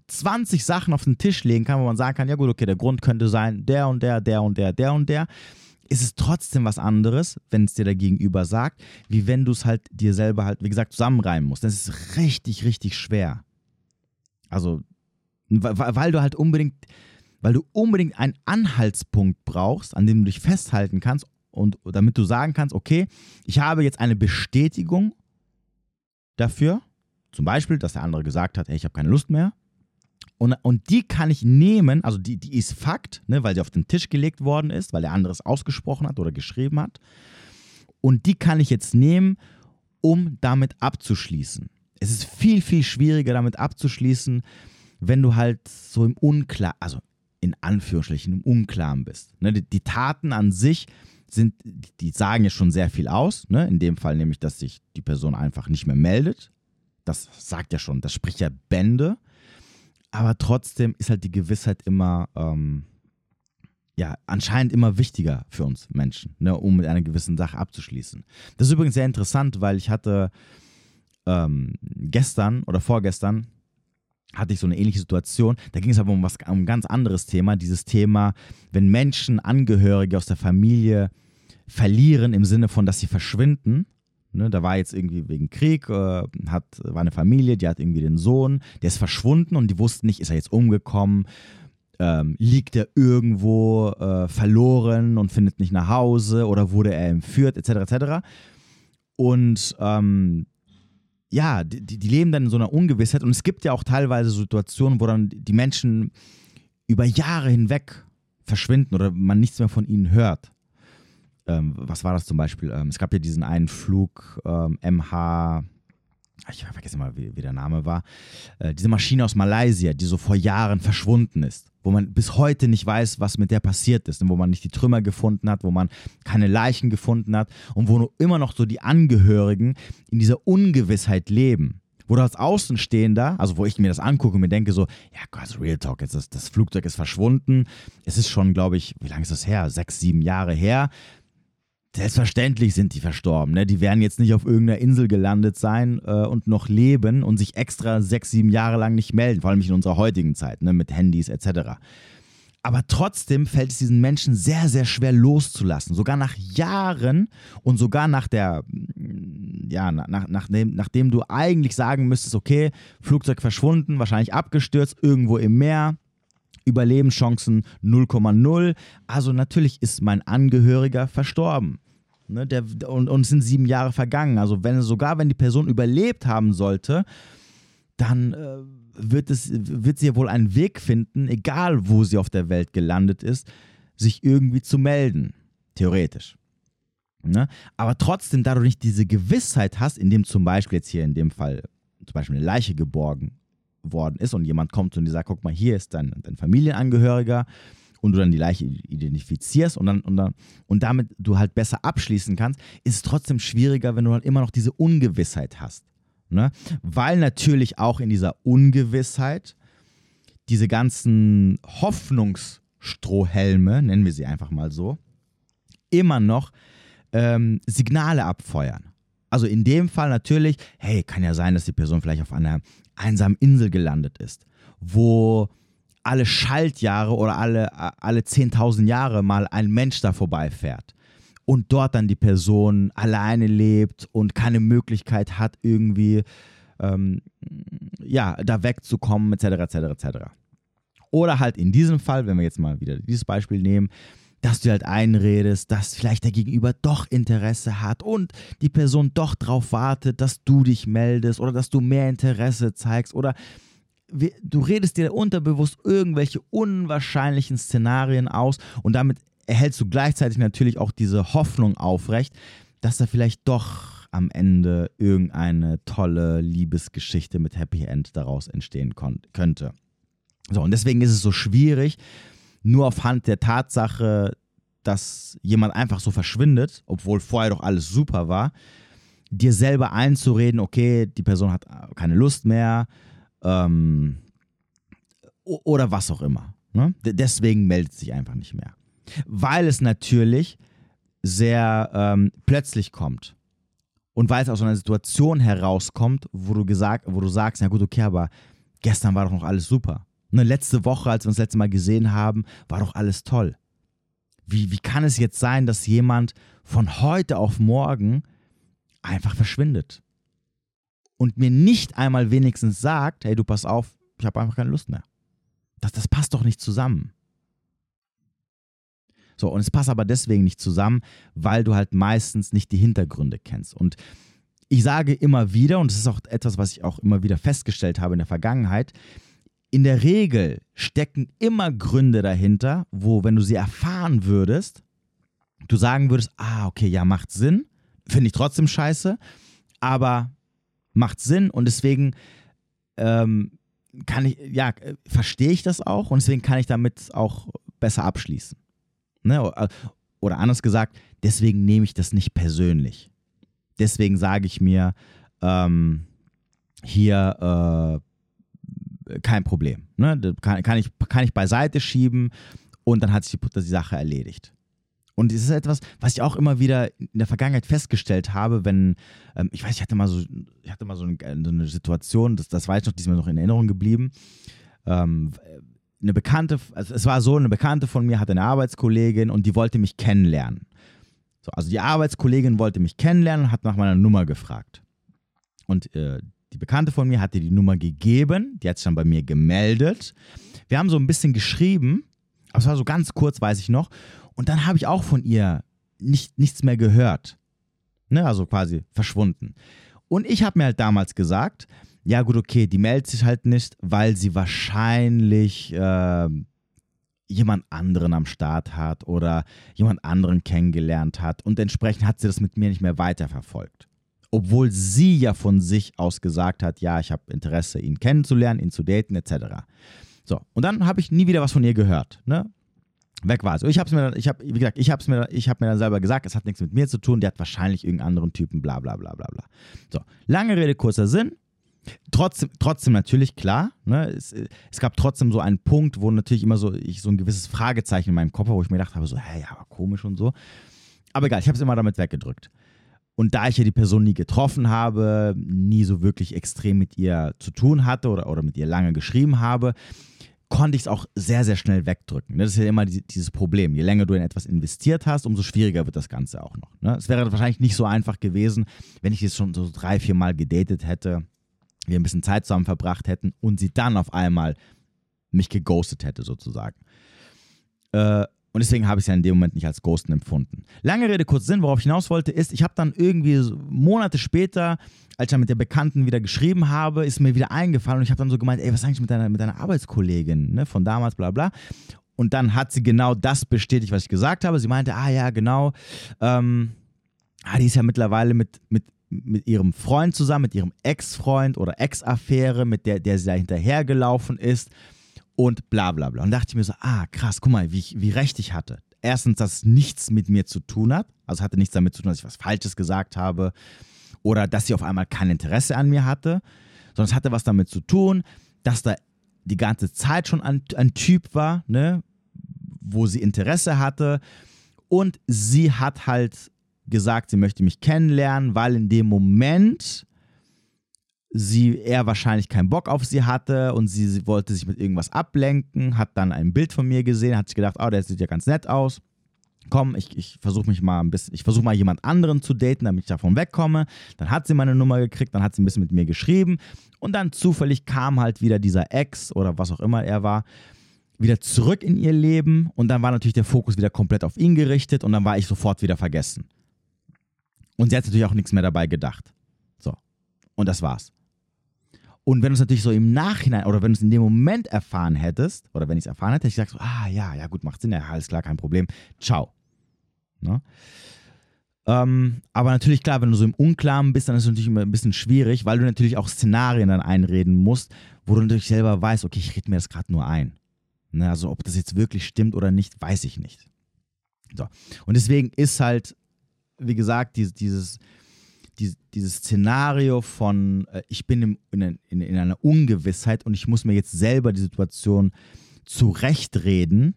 Speaker 1: 20 äh, Sachen auf den Tisch legen kann, wo man sagen kann, ja gut, okay, der Grund könnte sein, der und der, der und der, der und der, ist es trotzdem was anderes, wenn es dir der Gegenüber sagt, wie wenn du es halt dir selber halt, wie gesagt, zusammenreimen musst. Das ist richtig, richtig schwer. Also, weil du halt unbedingt, weil du unbedingt einen Anhaltspunkt brauchst, an dem du dich festhalten kannst und damit du sagen kannst, okay, ich habe jetzt eine Bestätigung dafür, zum Beispiel, dass der andere gesagt hat, hey, ich habe keine Lust mehr. Und, und die kann ich nehmen, also die, die ist Fakt, ne, weil sie auf den Tisch gelegt worden ist, weil der andere es ausgesprochen hat oder geschrieben hat. Und die kann ich jetzt nehmen, um damit abzuschließen. Es ist viel, viel schwieriger, damit abzuschließen, wenn du halt so im Unklar, also in Anführungsstrichen im Unklaren bist. Ne, die, die, Taten an sich sind, die sagen ja schon sehr viel aus. Ne? In dem Fall nämlich, dass sich die Person einfach nicht mehr meldet das sagt ja schon, das spricht ja Bände. Aber trotzdem ist halt die Gewissheit immer, ähm, ja, anscheinend immer wichtiger für uns Menschen, ne, um mit einer gewissen Sache abzuschließen. Das ist übrigens sehr interessant, weil ich hatte ähm, gestern oder vorgestern hatte ich so eine ähnliche Situation. Da ging es aber um, was, um ein ganz anderes Thema. Dieses Thema, wenn Menschen Angehörige aus der Familie verlieren im Sinne von, dass sie verschwinden Ne, da war jetzt irgendwie wegen Krieg, äh, hat, war eine Familie, die hat irgendwie den Sohn, der ist verschwunden und die wussten nicht, ist er jetzt umgekommen, ähm, liegt er irgendwo äh, verloren und findet nicht nach Hause oder wurde er entführt, etc. etc. Und ähm, ja, die, die leben dann in so einer Ungewissheit und es gibt ja auch teilweise Situationen, wo dann die Menschen über Jahre hinweg verschwinden oder man nichts mehr von ihnen hört ähm, was war das zum Beispiel? Ähm, es gab ja diesen einen Flug ähm, MH, ich vergesse mal, wie, wie der Name war, äh, diese Maschine aus Malaysia, die so vor Jahren verschwunden ist, wo man bis heute nicht weiß, was mit der passiert ist, wo man nicht die Trümmer gefunden hat, wo man keine Leichen gefunden hat und wo immer noch so die Angehörigen in dieser Ungewissheit leben wo du als Außenstehender, also wo ich mir das angucke und mir denke so, ja Gott, Real Talk, jetzt ist, das Flugzeug ist verschwunden. Es ist schon, glaube ich, wie lange ist das her? Sechs, sieben Jahre her. Selbstverständlich sind die verstorben. Ne? Die werden jetzt nicht auf irgendeiner Insel gelandet sein äh, und noch leben und sich extra sechs, sieben Jahre lang nicht melden, vor allem in unserer heutigen Zeit, ne? mit Handys etc. Aber trotzdem fällt es diesen Menschen sehr, sehr schwer loszulassen. Sogar nach Jahren und sogar nach der, mm, ja, nach, nachdem, nachdem du eigentlich sagen müsstest, okay, Flugzeug verschwunden, wahrscheinlich abgestürzt, irgendwo im Meer, Überlebenschancen 0,0. Also natürlich ist mein Angehöriger verstorben. Ne, der, und, und es sind sieben Jahre vergangen. Also wenn sogar wenn die Person überlebt haben sollte, dann äh, wird, es, wird sie ja wohl einen Weg finden, egal wo sie auf der Welt gelandet ist, sich irgendwie zu melden. Theoretisch. Ne? Aber trotzdem, da du nicht diese Gewissheit hast, indem zum Beispiel jetzt hier in dem Fall zum Beispiel eine Leiche geborgen worden ist und jemand kommt und dir sagt, guck mal, hier ist dein, dein Familienangehöriger und du dann die Leiche identifizierst und dann, und dann und damit du halt besser abschließen kannst, ist es trotzdem schwieriger, wenn du halt immer noch diese Ungewissheit hast. Ne? Weil natürlich auch in dieser Ungewissheit diese ganzen Hoffnungsstrohhelme, nennen wir sie einfach mal so, immer noch ähm, Signale abfeuern. Also in dem Fall natürlich, hey, kann ja sein, dass die Person vielleicht auf einer einsamen Insel gelandet ist, wo alle Schaltjahre oder alle, alle 10.000 Jahre mal ein Mensch da vorbeifährt und dort dann die Person alleine lebt und keine Möglichkeit hat, irgendwie ähm, ja, da wegzukommen, etc., etc., etc. Oder halt in diesem Fall, wenn wir jetzt mal wieder dieses Beispiel nehmen, dass du halt einredest, dass vielleicht der Gegenüber doch Interesse hat und die Person doch darauf wartet, dass du dich meldest oder dass du mehr Interesse zeigst oder du redest dir unterbewusst irgendwelche unwahrscheinlichen Szenarien aus und damit erhältst du gleichzeitig natürlich auch diese Hoffnung aufrecht, dass da vielleicht doch am Ende irgendeine tolle Liebesgeschichte mit Happy End daraus entstehen könnte. So, und deswegen ist es so schwierig, nur aufhand der Tatsache, dass jemand einfach so verschwindet, obwohl vorher doch alles super war, dir selber einzureden, okay, die Person hat keine Lust mehr ähm, oder was auch immer. Ne? Deswegen meldet sich einfach nicht mehr. Weil es natürlich sehr ähm, plötzlich kommt. Und weil es aus einer Situation herauskommt, wo du gesagt, wo du sagst, na gut, okay, aber gestern war doch noch alles super. Ne, letzte Woche, als wir uns das letzte Mal gesehen haben, war doch alles toll. Wie, wie kann es jetzt sein, dass jemand von heute auf morgen einfach verschwindet? Und mir nicht einmal wenigstens sagt, hey, du pass auf, ich habe einfach keine Lust mehr. Das, das passt doch nicht zusammen. So, und es passt aber deswegen nicht zusammen, weil du halt meistens nicht die Hintergründe kennst. Und ich sage immer wieder, und das ist auch etwas, was ich auch immer wieder festgestellt habe in der Vergangenheit, in der Regel stecken immer Gründe dahinter, wo, wenn du sie erfahren würdest, du sagen würdest, ah, okay, ja, macht Sinn, finde ich trotzdem scheiße, aber macht Sinn und deswegen ähm, kann ich, ja, verstehe ich das auch und deswegen kann ich damit auch besser abschließen. Ne? Oder anders gesagt, deswegen nehme ich das nicht persönlich. Deswegen sage ich mir, ähm, hier, äh, kein Problem. Ne? Kann, kann, ich, kann ich beiseite schieben und dann hat sich die, die Sache erledigt. Und es ist etwas, was ich auch immer wieder in der Vergangenheit festgestellt habe, wenn, ähm, ich weiß, ich hatte mal so, ich hatte mal so eine, so eine Situation, das, das weiß ich noch, die ist mir noch in Erinnerung geblieben. Ähm, eine Bekannte, also es war so, eine Bekannte von mir hatte eine Arbeitskollegin und die wollte mich kennenlernen. So, also die Arbeitskollegin wollte mich kennenlernen und hat nach meiner Nummer gefragt. Und äh, die Bekannte von mir hatte die Nummer gegeben, die hat sich dann bei mir gemeldet. Wir haben so ein bisschen geschrieben, aber es war so ganz kurz, weiß ich noch. Und dann habe ich auch von ihr nicht, nichts mehr gehört. Ne, also quasi verschwunden. Und ich habe mir halt damals gesagt, ja gut, okay, die meldet sich halt nicht, weil sie wahrscheinlich äh, jemand anderen am Start hat oder jemand anderen kennengelernt hat und entsprechend hat sie das mit mir nicht mehr weiterverfolgt obwohl sie ja von sich aus gesagt hat, ja, ich habe Interesse, ihn kennenzulernen, ihn zu daten, etc. So, und dann habe ich nie wieder was von ihr gehört. Ne? Weg war es. Ich habe mir, ich habe, wie gesagt, ich habe mir, ich habe mir dann selber gesagt, es hat nichts mit mir zu tun, der hat wahrscheinlich irgendeinen anderen Typen, bla bla bla bla bla. So, lange Rede, kurzer Sinn. Trotzdem, trotzdem natürlich klar, ne, es, es, gab trotzdem so einen Punkt, wo natürlich immer so ich so ein gewisses Fragezeichen in meinem Kopf, wo ich mir gedacht habe, so, hä, ja, komisch und so. Aber egal, ich habe es immer damit weggedrückt. Und da ich ja die Person nie getroffen habe, nie so wirklich extrem mit ihr zu tun hatte oder, oder mit ihr lange geschrieben habe, konnte ich es auch sehr, sehr schnell wegdrücken. Das ist ja immer dieses Problem. Je länger du in etwas investiert hast, umso schwieriger wird das Ganze auch noch. Ne? Es wäre wahrscheinlich nicht so einfach gewesen, wenn ich jetzt schon so drei, vier Mal gedatet hätte, wir ein bisschen Zeit zusammen verbracht hätten und sie dann auf einmal mich geghostet hätte, sozusagen. Äh, Und deswegen habe ich es ja in dem Moment nicht als Ghosten empfunden. Lange Rede, kurz Sinn, worauf ich hinaus wollte, ist, ich habe dann irgendwie Monate später, als ich dann mit der Bekannten wieder geschrieben habe, ist mir wieder eingefallen und ich habe dann so gemeint, ey, was eigentlich mit deiner, mit deiner Arbeitskollegin ne, von damals, bla bla. Und dann hat sie genau das bestätigt, was ich gesagt habe. Sie meinte, ah ja, genau, ähm, ah, die ist ja mittlerweile mit, mit, mit ihrem Freund zusammen, mit ihrem Ex-Freund oder Ex-Affäre, mit der, der sie da hinterhergelaufen ist und bla bla bla. Und dachte ich mir so, ah, krass, guck mal, wie, ich, wie recht ich hatte. Erstens, dass es nichts mit mir zu tun hat. Also hatte nichts damit zu tun, dass ich was Falsches gesagt habe oder dass sie auf einmal kein Interesse an mir hatte, sondern es hatte was damit zu tun, dass da die ganze Zeit schon ein, ein Typ war, ne, wo sie Interesse hatte. Und sie hat halt gesagt, sie möchte mich kennenlernen, weil in dem Moment sie er wahrscheinlich keinen Bock auf sie hatte und sie, sie, wollte sich mit irgendwas ablenken, hat dann ein Bild von mir gesehen, hat sich gedacht, oh, der sieht ja ganz nett aus. Komm, ich, ich versuche mich mal ein bisschen, ich versuche mal jemand anderen zu daten, damit ich davon wegkomme. Dann hat sie meine Nummer gekriegt, dann hat sie ein bisschen mit mir geschrieben und dann zufällig kam halt wieder dieser Ex oder was auch immer er war, wieder zurück in ihr Leben und dann war natürlich der Fokus wieder komplett auf ihn gerichtet und dann war ich sofort wieder vergessen. Und sie hat natürlich auch nichts mehr dabei gedacht. So. Und das war's. Und wenn du es natürlich so im Nachhinein oder wenn du es in dem Moment erfahren hättest, oder wenn ich es erfahren hätte, ich gesagt, so, ah ja, ja gut, macht Sinn, ja, alles klar, kein Problem, ciao. Ne? Ähm, aber natürlich, klar, wenn du so im Unklaren bist, dann ist es natürlich immer ein bisschen schwierig, weil du natürlich auch Szenarien dann einreden musst, wo du natürlich selber weißt, okay, ich rede mir das gerade nur ein. Ne? Also ob das jetzt wirklich stimmt oder nicht, weiß ich nicht. So. Und deswegen ist halt, wie gesagt, dieses, dieses die, dieses Szenario von, äh, ich bin im, in, in, in einer Ungewissheit und ich muss mir jetzt selber die Situation zurechtreden,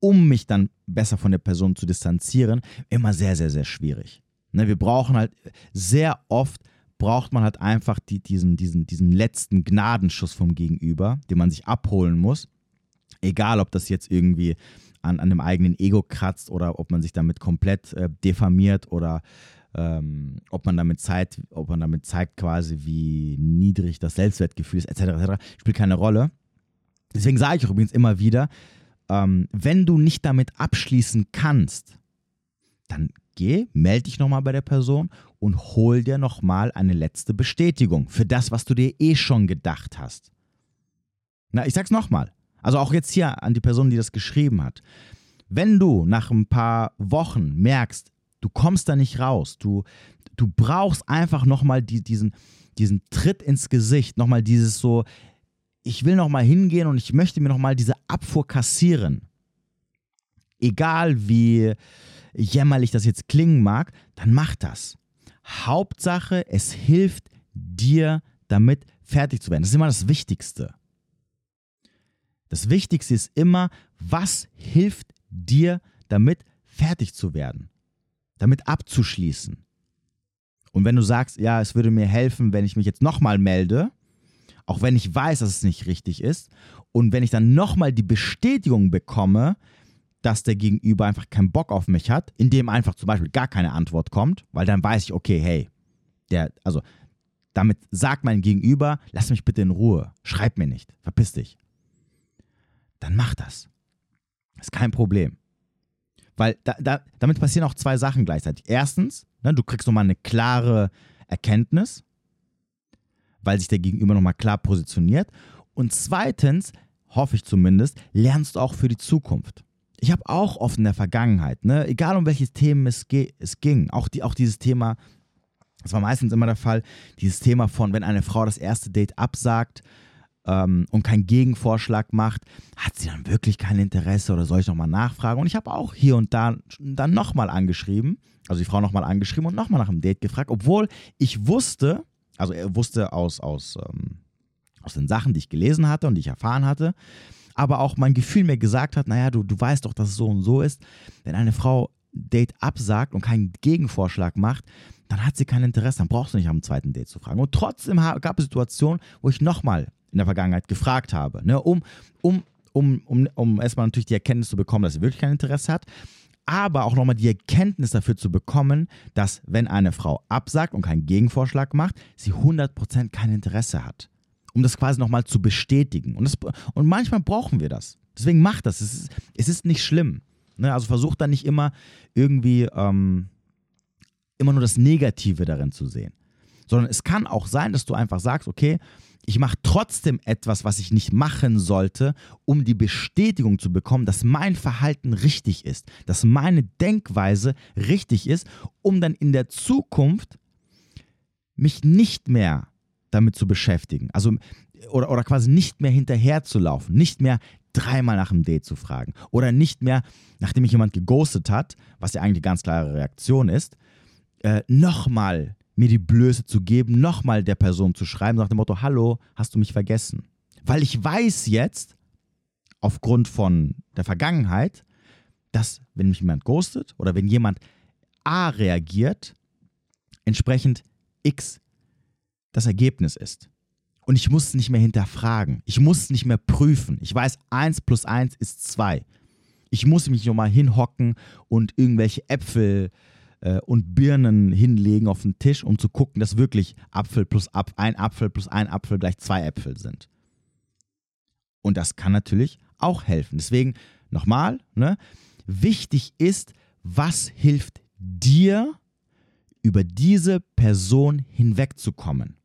Speaker 1: um mich dann besser von der Person zu distanzieren, immer sehr, sehr, sehr schwierig. Ne, wir brauchen halt sehr oft braucht man halt einfach die, diesen, diesen, diesen letzten Gnadenschuss vom Gegenüber, den man sich abholen muss. Egal, ob das jetzt irgendwie an, an dem eigenen Ego kratzt oder ob man sich damit komplett äh, diffamiert oder ähm, ob man damit zeigt, ob man damit zeigt quasi, wie niedrig das Selbstwertgefühl ist, etc., etc., spielt keine Rolle. Deswegen sage ich auch übrigens immer wieder, ähm, wenn du nicht damit abschließen kannst, dann geh, melde dich nochmal bei der Person und hol dir nochmal eine letzte Bestätigung für das, was du dir eh schon gedacht hast. Na, ich sag's nochmal. Also auch jetzt hier an die Person, die das geschrieben hat. Wenn du nach ein paar Wochen merkst, Du kommst da nicht raus. Du, du brauchst einfach nochmal die, diesen, diesen Tritt ins Gesicht, nochmal dieses so, ich will nochmal hingehen und ich möchte mir nochmal diese Abfuhr kassieren. Egal wie jämmerlich das jetzt klingen mag, dann mach das. Hauptsache, es hilft dir damit fertig zu werden. Das ist immer das Wichtigste. Das Wichtigste ist immer, was hilft dir damit fertig zu werden damit abzuschließen. Und wenn du sagst, ja, es würde mir helfen, wenn ich mich jetzt nochmal melde, auch wenn ich weiß, dass es nicht richtig ist, und wenn ich dann nochmal die Bestätigung bekomme, dass der Gegenüber einfach keinen Bock auf mich hat, indem einfach zum Beispiel gar keine Antwort kommt, weil dann weiß ich, okay, hey, der, also damit sagt mein Gegenüber, lass mich bitte in Ruhe, schreib mir nicht, verpiss dich. Dann mach das. Ist kein Problem. Weil da, da, damit passieren auch zwei Sachen gleichzeitig. Erstens, ne, du kriegst nochmal eine klare Erkenntnis, weil sich der Gegenüber nochmal klar positioniert. Und zweitens, hoffe ich zumindest, lernst du auch für die Zukunft. Ich habe auch oft in der Vergangenheit, ne, egal um welches Themen es, es ging, auch, die, auch dieses Thema, das war meistens immer der Fall, dieses Thema von, wenn eine Frau das erste Date absagt, ähm, und keinen Gegenvorschlag macht, hat sie dann wirklich kein Interesse oder soll ich nochmal nachfragen? Und ich habe auch hier und da dann nochmal angeschrieben, also die Frau nochmal angeschrieben und nochmal nach einem Date gefragt, obwohl ich wusste, also er wusste aus, aus, ähm, aus den Sachen, die ich gelesen hatte und die ich erfahren hatte, aber auch mein Gefühl mir gesagt hat, naja, du, du weißt doch, dass es so und so ist. Wenn eine Frau Date absagt und keinen Gegenvorschlag macht, dann hat sie kein Interesse, dann brauchst du nicht am zweiten Date zu fragen. Und trotzdem gab es Situationen, wo ich nochmal in der Vergangenheit gefragt habe, ne, um, um, um, um, um erstmal natürlich die Erkenntnis zu bekommen, dass sie wirklich kein Interesse hat, aber auch nochmal die Erkenntnis dafür zu bekommen, dass wenn eine Frau absagt und keinen Gegenvorschlag macht, sie 100% kein Interesse hat. Um das quasi nochmal zu bestätigen. Und, das, und manchmal brauchen wir das. Deswegen macht das. Es ist, es ist nicht schlimm. Ne? Also versucht da nicht immer irgendwie ähm, immer nur das Negative darin zu sehen. Sondern es kann auch sein, dass du einfach sagst, okay, ich mache trotzdem etwas, was ich nicht machen sollte, um die Bestätigung zu bekommen, dass mein Verhalten richtig ist, dass meine Denkweise richtig ist, um dann in der Zukunft mich nicht mehr damit zu beschäftigen. Also oder, oder quasi nicht mehr hinterherzulaufen, nicht mehr dreimal nach einem Date zu fragen oder nicht mehr, nachdem mich jemand geghostet hat, was ja eigentlich eine ganz klare Reaktion ist, äh, nochmal mir die Blöße zu geben, nochmal der Person zu schreiben, nach dem Motto, hallo, hast du mich vergessen? Weil ich weiß jetzt, aufgrund von der Vergangenheit, dass wenn mich jemand ghostet oder wenn jemand A reagiert, entsprechend X das Ergebnis ist. Und ich muss es nicht mehr hinterfragen. Ich muss es nicht mehr prüfen. Ich weiß, 1 plus 1 ist 2. Ich muss mich nochmal hinhocken und irgendwelche Äpfel äh, und Birnen hinlegen auf den Tisch, um zu gucken, dass wirklich Apfel plus Ap ein Apfel plus ein Apfel gleich zwei Äpfel sind. Und das kann natürlich auch helfen. Deswegen nochmal, ne? wichtig ist, was hilft dir, über diese Person hinwegzukommen.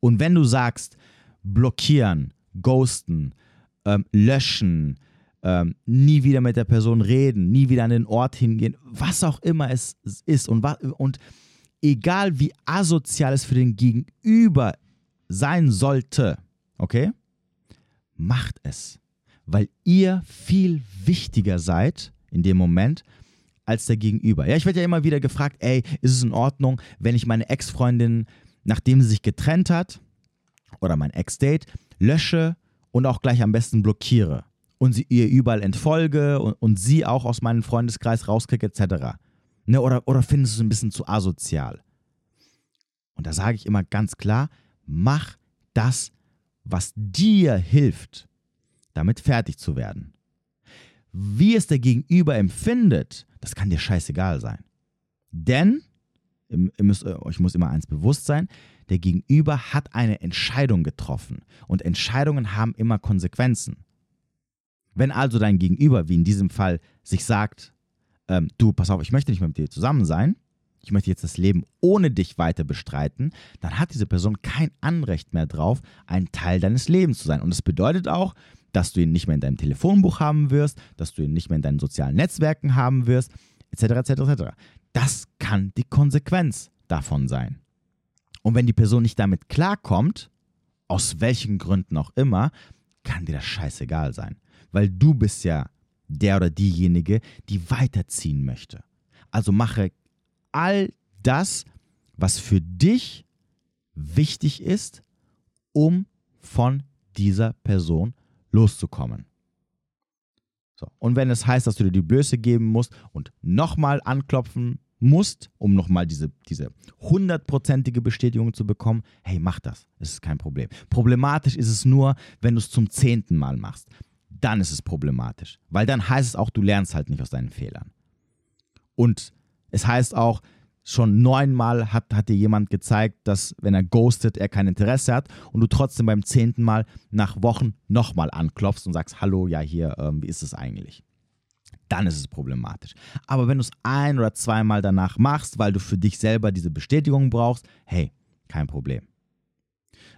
Speaker 1: Und wenn du sagst, blockieren, ghosten, ähm, löschen, ähm, nie wieder mit der Person reden, nie wieder an den Ort hingehen, was auch immer es ist und, und egal wie asozial es für den Gegenüber sein sollte, okay, macht es, weil ihr viel wichtiger seid in dem Moment als der Gegenüber. Ja, ich werde ja immer wieder gefragt, ey, ist es in Ordnung, wenn ich meine Ex-Freundin, nachdem sie sich getrennt hat, oder mein Ex-Date, lösche und auch gleich am besten blockiere und sie ihr überall entfolge und, und sie auch aus meinem Freundeskreis rauskriege, etc. Ne, oder, oder findest du es ein bisschen zu asozial? Und da sage ich immer ganz klar, mach das, was dir hilft, damit fertig zu werden. Wie es der Gegenüber empfindet, das kann dir scheißegal sein. Denn, ihr müsst euch muss immer eins bewusst sein, der Gegenüber hat eine Entscheidung getroffen und Entscheidungen haben immer Konsequenzen. Wenn also dein Gegenüber, wie in diesem Fall, sich sagt, ähm, du, pass auf, ich möchte nicht mehr mit dir zusammen sein, ich möchte jetzt das Leben ohne dich weiter bestreiten, dann hat diese Person kein Anrecht mehr drauf, ein Teil deines Lebens zu sein. Und das bedeutet auch, dass du ihn nicht mehr in deinem Telefonbuch haben wirst, dass du ihn nicht mehr in deinen sozialen Netzwerken haben wirst, etc., etc., etc. Das kann die Konsequenz davon sein. Und wenn die Person nicht damit klarkommt, aus welchen Gründen auch immer, kann dir das scheißegal sein weil du bist ja der oder diejenige, die weiterziehen möchte. Also mache all das, was für dich wichtig ist, um von dieser Person loszukommen. So. Und wenn es heißt, dass du dir die Blöße geben musst und nochmal anklopfen musst, um nochmal diese, diese hundertprozentige Bestätigung zu bekommen, hey, mach das. Es ist kein Problem. Problematisch ist es nur, wenn du es zum zehnten Mal machst dann ist es problematisch. Weil dann heißt es auch, du lernst halt nicht aus deinen Fehlern. Und es heißt auch, schon neunmal hat, hat dir jemand gezeigt, dass wenn er ghostet, er kein Interesse hat und du trotzdem beim zehnten Mal nach Wochen nochmal anklopfst und sagst, hallo, ja hier, ähm, wie ist es eigentlich? Dann ist es problematisch. Aber wenn du es ein oder zweimal danach machst, weil du für dich selber diese Bestätigung brauchst, hey, kein Problem.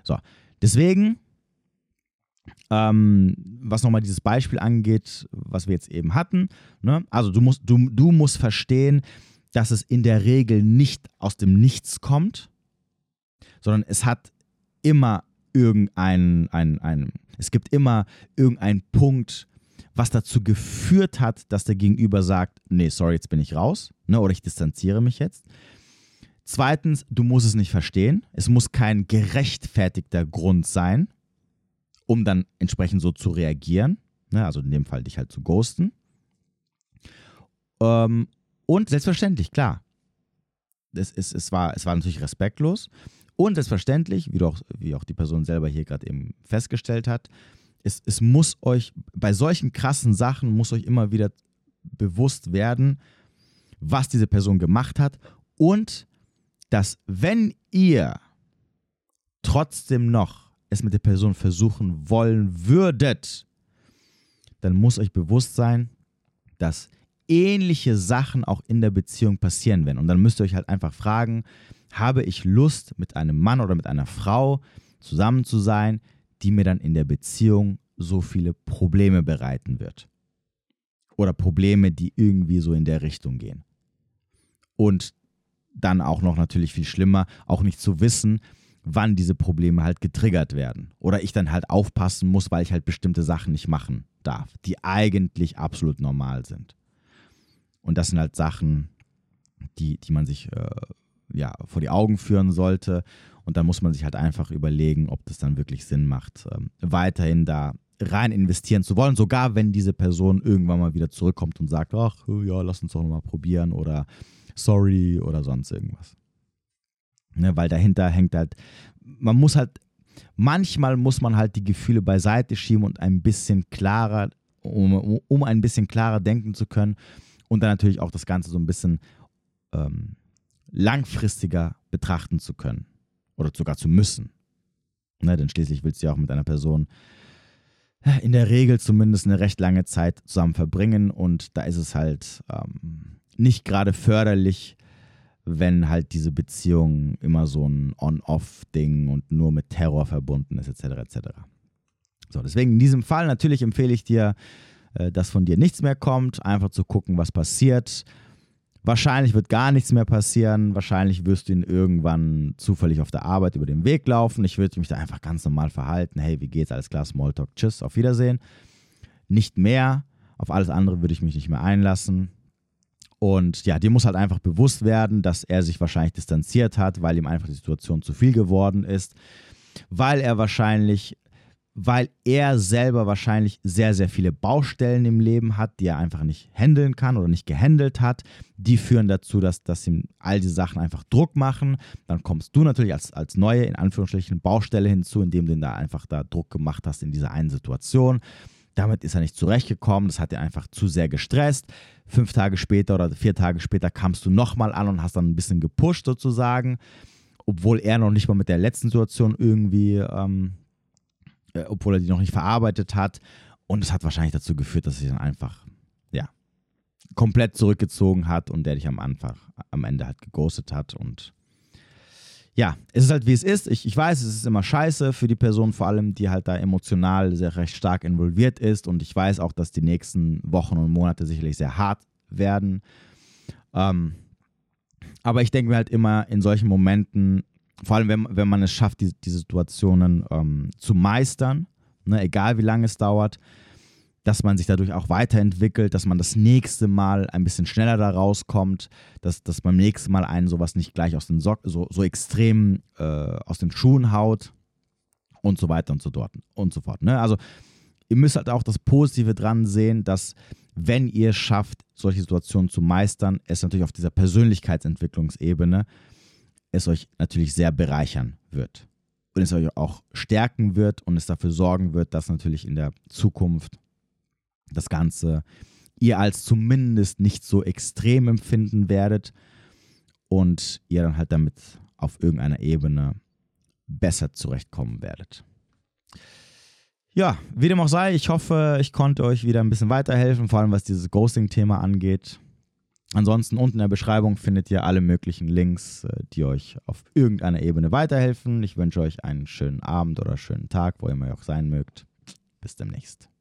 Speaker 1: So, deswegen ähm, was nochmal dieses Beispiel angeht, was wir jetzt eben hatten. Ne? Also du musst, du, du musst verstehen, dass es in der Regel nicht aus dem Nichts kommt, sondern es hat immer irgendeinen, ein, ein, es gibt immer irgendeinen Punkt, was dazu geführt hat, dass der Gegenüber sagt, nee, sorry, jetzt bin ich raus, ne, oder ich distanziere mich jetzt. Zweitens, du musst es nicht verstehen. Es muss kein gerechtfertigter Grund sein um dann entsprechend so zu reagieren. Ne? Also in dem Fall dich halt zu ghosten. Ähm, und selbstverständlich, klar, es, es, es, war, es war natürlich respektlos. Und selbstverständlich, wie, auch, wie auch die Person selber hier gerade eben festgestellt hat, es, es muss euch, bei solchen krassen Sachen muss euch immer wieder bewusst werden, was diese Person gemacht hat und dass wenn ihr trotzdem noch es mit der Person versuchen wollen würdet, dann muss euch bewusst sein, dass ähnliche Sachen auch in der Beziehung passieren werden. Und dann müsst ihr euch halt einfach fragen, habe ich Lust, mit einem Mann oder mit einer Frau zusammen zu sein, die mir dann in der Beziehung so viele Probleme bereiten wird. Oder Probleme, die irgendwie so in der Richtung gehen. Und dann auch noch natürlich viel schlimmer, auch nicht zu wissen, wann diese Probleme halt getriggert werden. Oder ich dann halt aufpassen muss, weil ich halt bestimmte Sachen nicht machen darf, die eigentlich absolut normal sind. Und das sind halt Sachen, die, die man sich äh, ja, vor die Augen führen sollte. Und dann muss man sich halt einfach überlegen, ob das dann wirklich Sinn macht, ähm, weiterhin da rein investieren zu wollen, sogar wenn diese Person irgendwann mal wieder zurückkommt und sagt, ach ja, lass uns doch nochmal probieren oder sorry oder sonst irgendwas. Ne, weil dahinter hängt halt, man muss halt, manchmal muss man halt die Gefühle beiseite schieben und ein bisschen klarer, um, um ein bisschen klarer denken zu können und dann natürlich auch das Ganze so ein bisschen ähm, langfristiger betrachten zu können oder sogar zu müssen. Ne, denn schließlich willst du ja auch mit einer Person in der Regel zumindest eine recht lange Zeit zusammen verbringen und da ist es halt ähm, nicht gerade förderlich, wenn halt diese Beziehung immer so ein On-Off-Ding und nur mit Terror verbunden ist, etc. etc. So, deswegen in diesem Fall natürlich empfehle ich dir, äh, dass von dir nichts mehr kommt, einfach zu gucken, was passiert Wahrscheinlich wird gar nichts mehr passieren. Wahrscheinlich wirst du ihn irgendwann zufällig auf der Arbeit über den Weg laufen. Ich würde mich da einfach ganz normal verhalten. Hey, wie geht's? Alles klar, Smalltalk. Tschüss, auf Wiedersehen. Nicht mehr. Auf alles andere würde ich mich nicht mehr einlassen. Und ja, dir muss halt einfach bewusst werden, dass er sich wahrscheinlich distanziert hat, weil ihm einfach die Situation zu viel geworden ist. Weil er wahrscheinlich weil er selber wahrscheinlich sehr, sehr viele Baustellen im Leben hat, die er einfach nicht handeln kann oder nicht gehandelt hat. Die führen dazu, dass, dass ihm all diese Sachen einfach Druck machen. Dann kommst du natürlich als, als neue, in Anführungsstrichen, Baustelle hinzu, indem du da einfach da Druck gemacht hast in dieser einen Situation. Damit ist er nicht zurechtgekommen, das hat ihn einfach zu sehr gestresst. Fünf Tage später oder vier Tage später kamst du nochmal an und hast dann ein bisschen gepusht sozusagen, obwohl er noch nicht mal mit der letzten Situation irgendwie ähm, äh, obwohl er die noch nicht verarbeitet hat. Und es hat wahrscheinlich dazu geführt, dass er sich dann einfach, ja, komplett zurückgezogen hat und der dich am Anfang, am Ende halt geghostet hat. Und ja, es ist halt wie es ist. Ich, ich weiß, es ist immer scheiße für die Person, vor allem, die halt da emotional sehr recht stark involviert ist. Und ich weiß auch, dass die nächsten Wochen und Monate sicherlich sehr hart werden. Ähm, aber ich denke mir halt immer in solchen Momenten, vor allem, wenn, wenn man es schafft, die, die Situationen ähm, zu meistern, ne, egal wie lange es dauert, dass man sich dadurch auch weiterentwickelt, dass man das nächste Mal ein bisschen schneller da rauskommt, dass, dass beim nächsten Mal einen sowas nicht gleich aus den so, so extrem äh, aus den Schuhen haut und so weiter und so, dort, und so fort. Ne? Also ihr müsst halt auch das Positive dran sehen, dass wenn ihr es schafft, solche Situationen zu meistern, es natürlich auf dieser Persönlichkeitsentwicklungsebene es euch natürlich sehr bereichern wird. Und es euch auch stärken wird und es dafür sorgen wird, dass natürlich in der Zukunft das Ganze ihr als zumindest nicht so extrem empfinden werdet und ihr dann halt damit auf irgendeiner Ebene besser zurechtkommen werdet. Ja, wie dem auch sei, ich hoffe, ich konnte euch wieder ein bisschen weiterhelfen, vor allem was dieses Ghosting-Thema angeht. Ansonsten unten in der Beschreibung findet ihr alle möglichen Links, äh, die euch auf irgendeiner Ebene weiterhelfen. Ich wünsche euch einen schönen Abend oder schönen Tag, wo immer ihr auch sein mögt. Bis demnächst.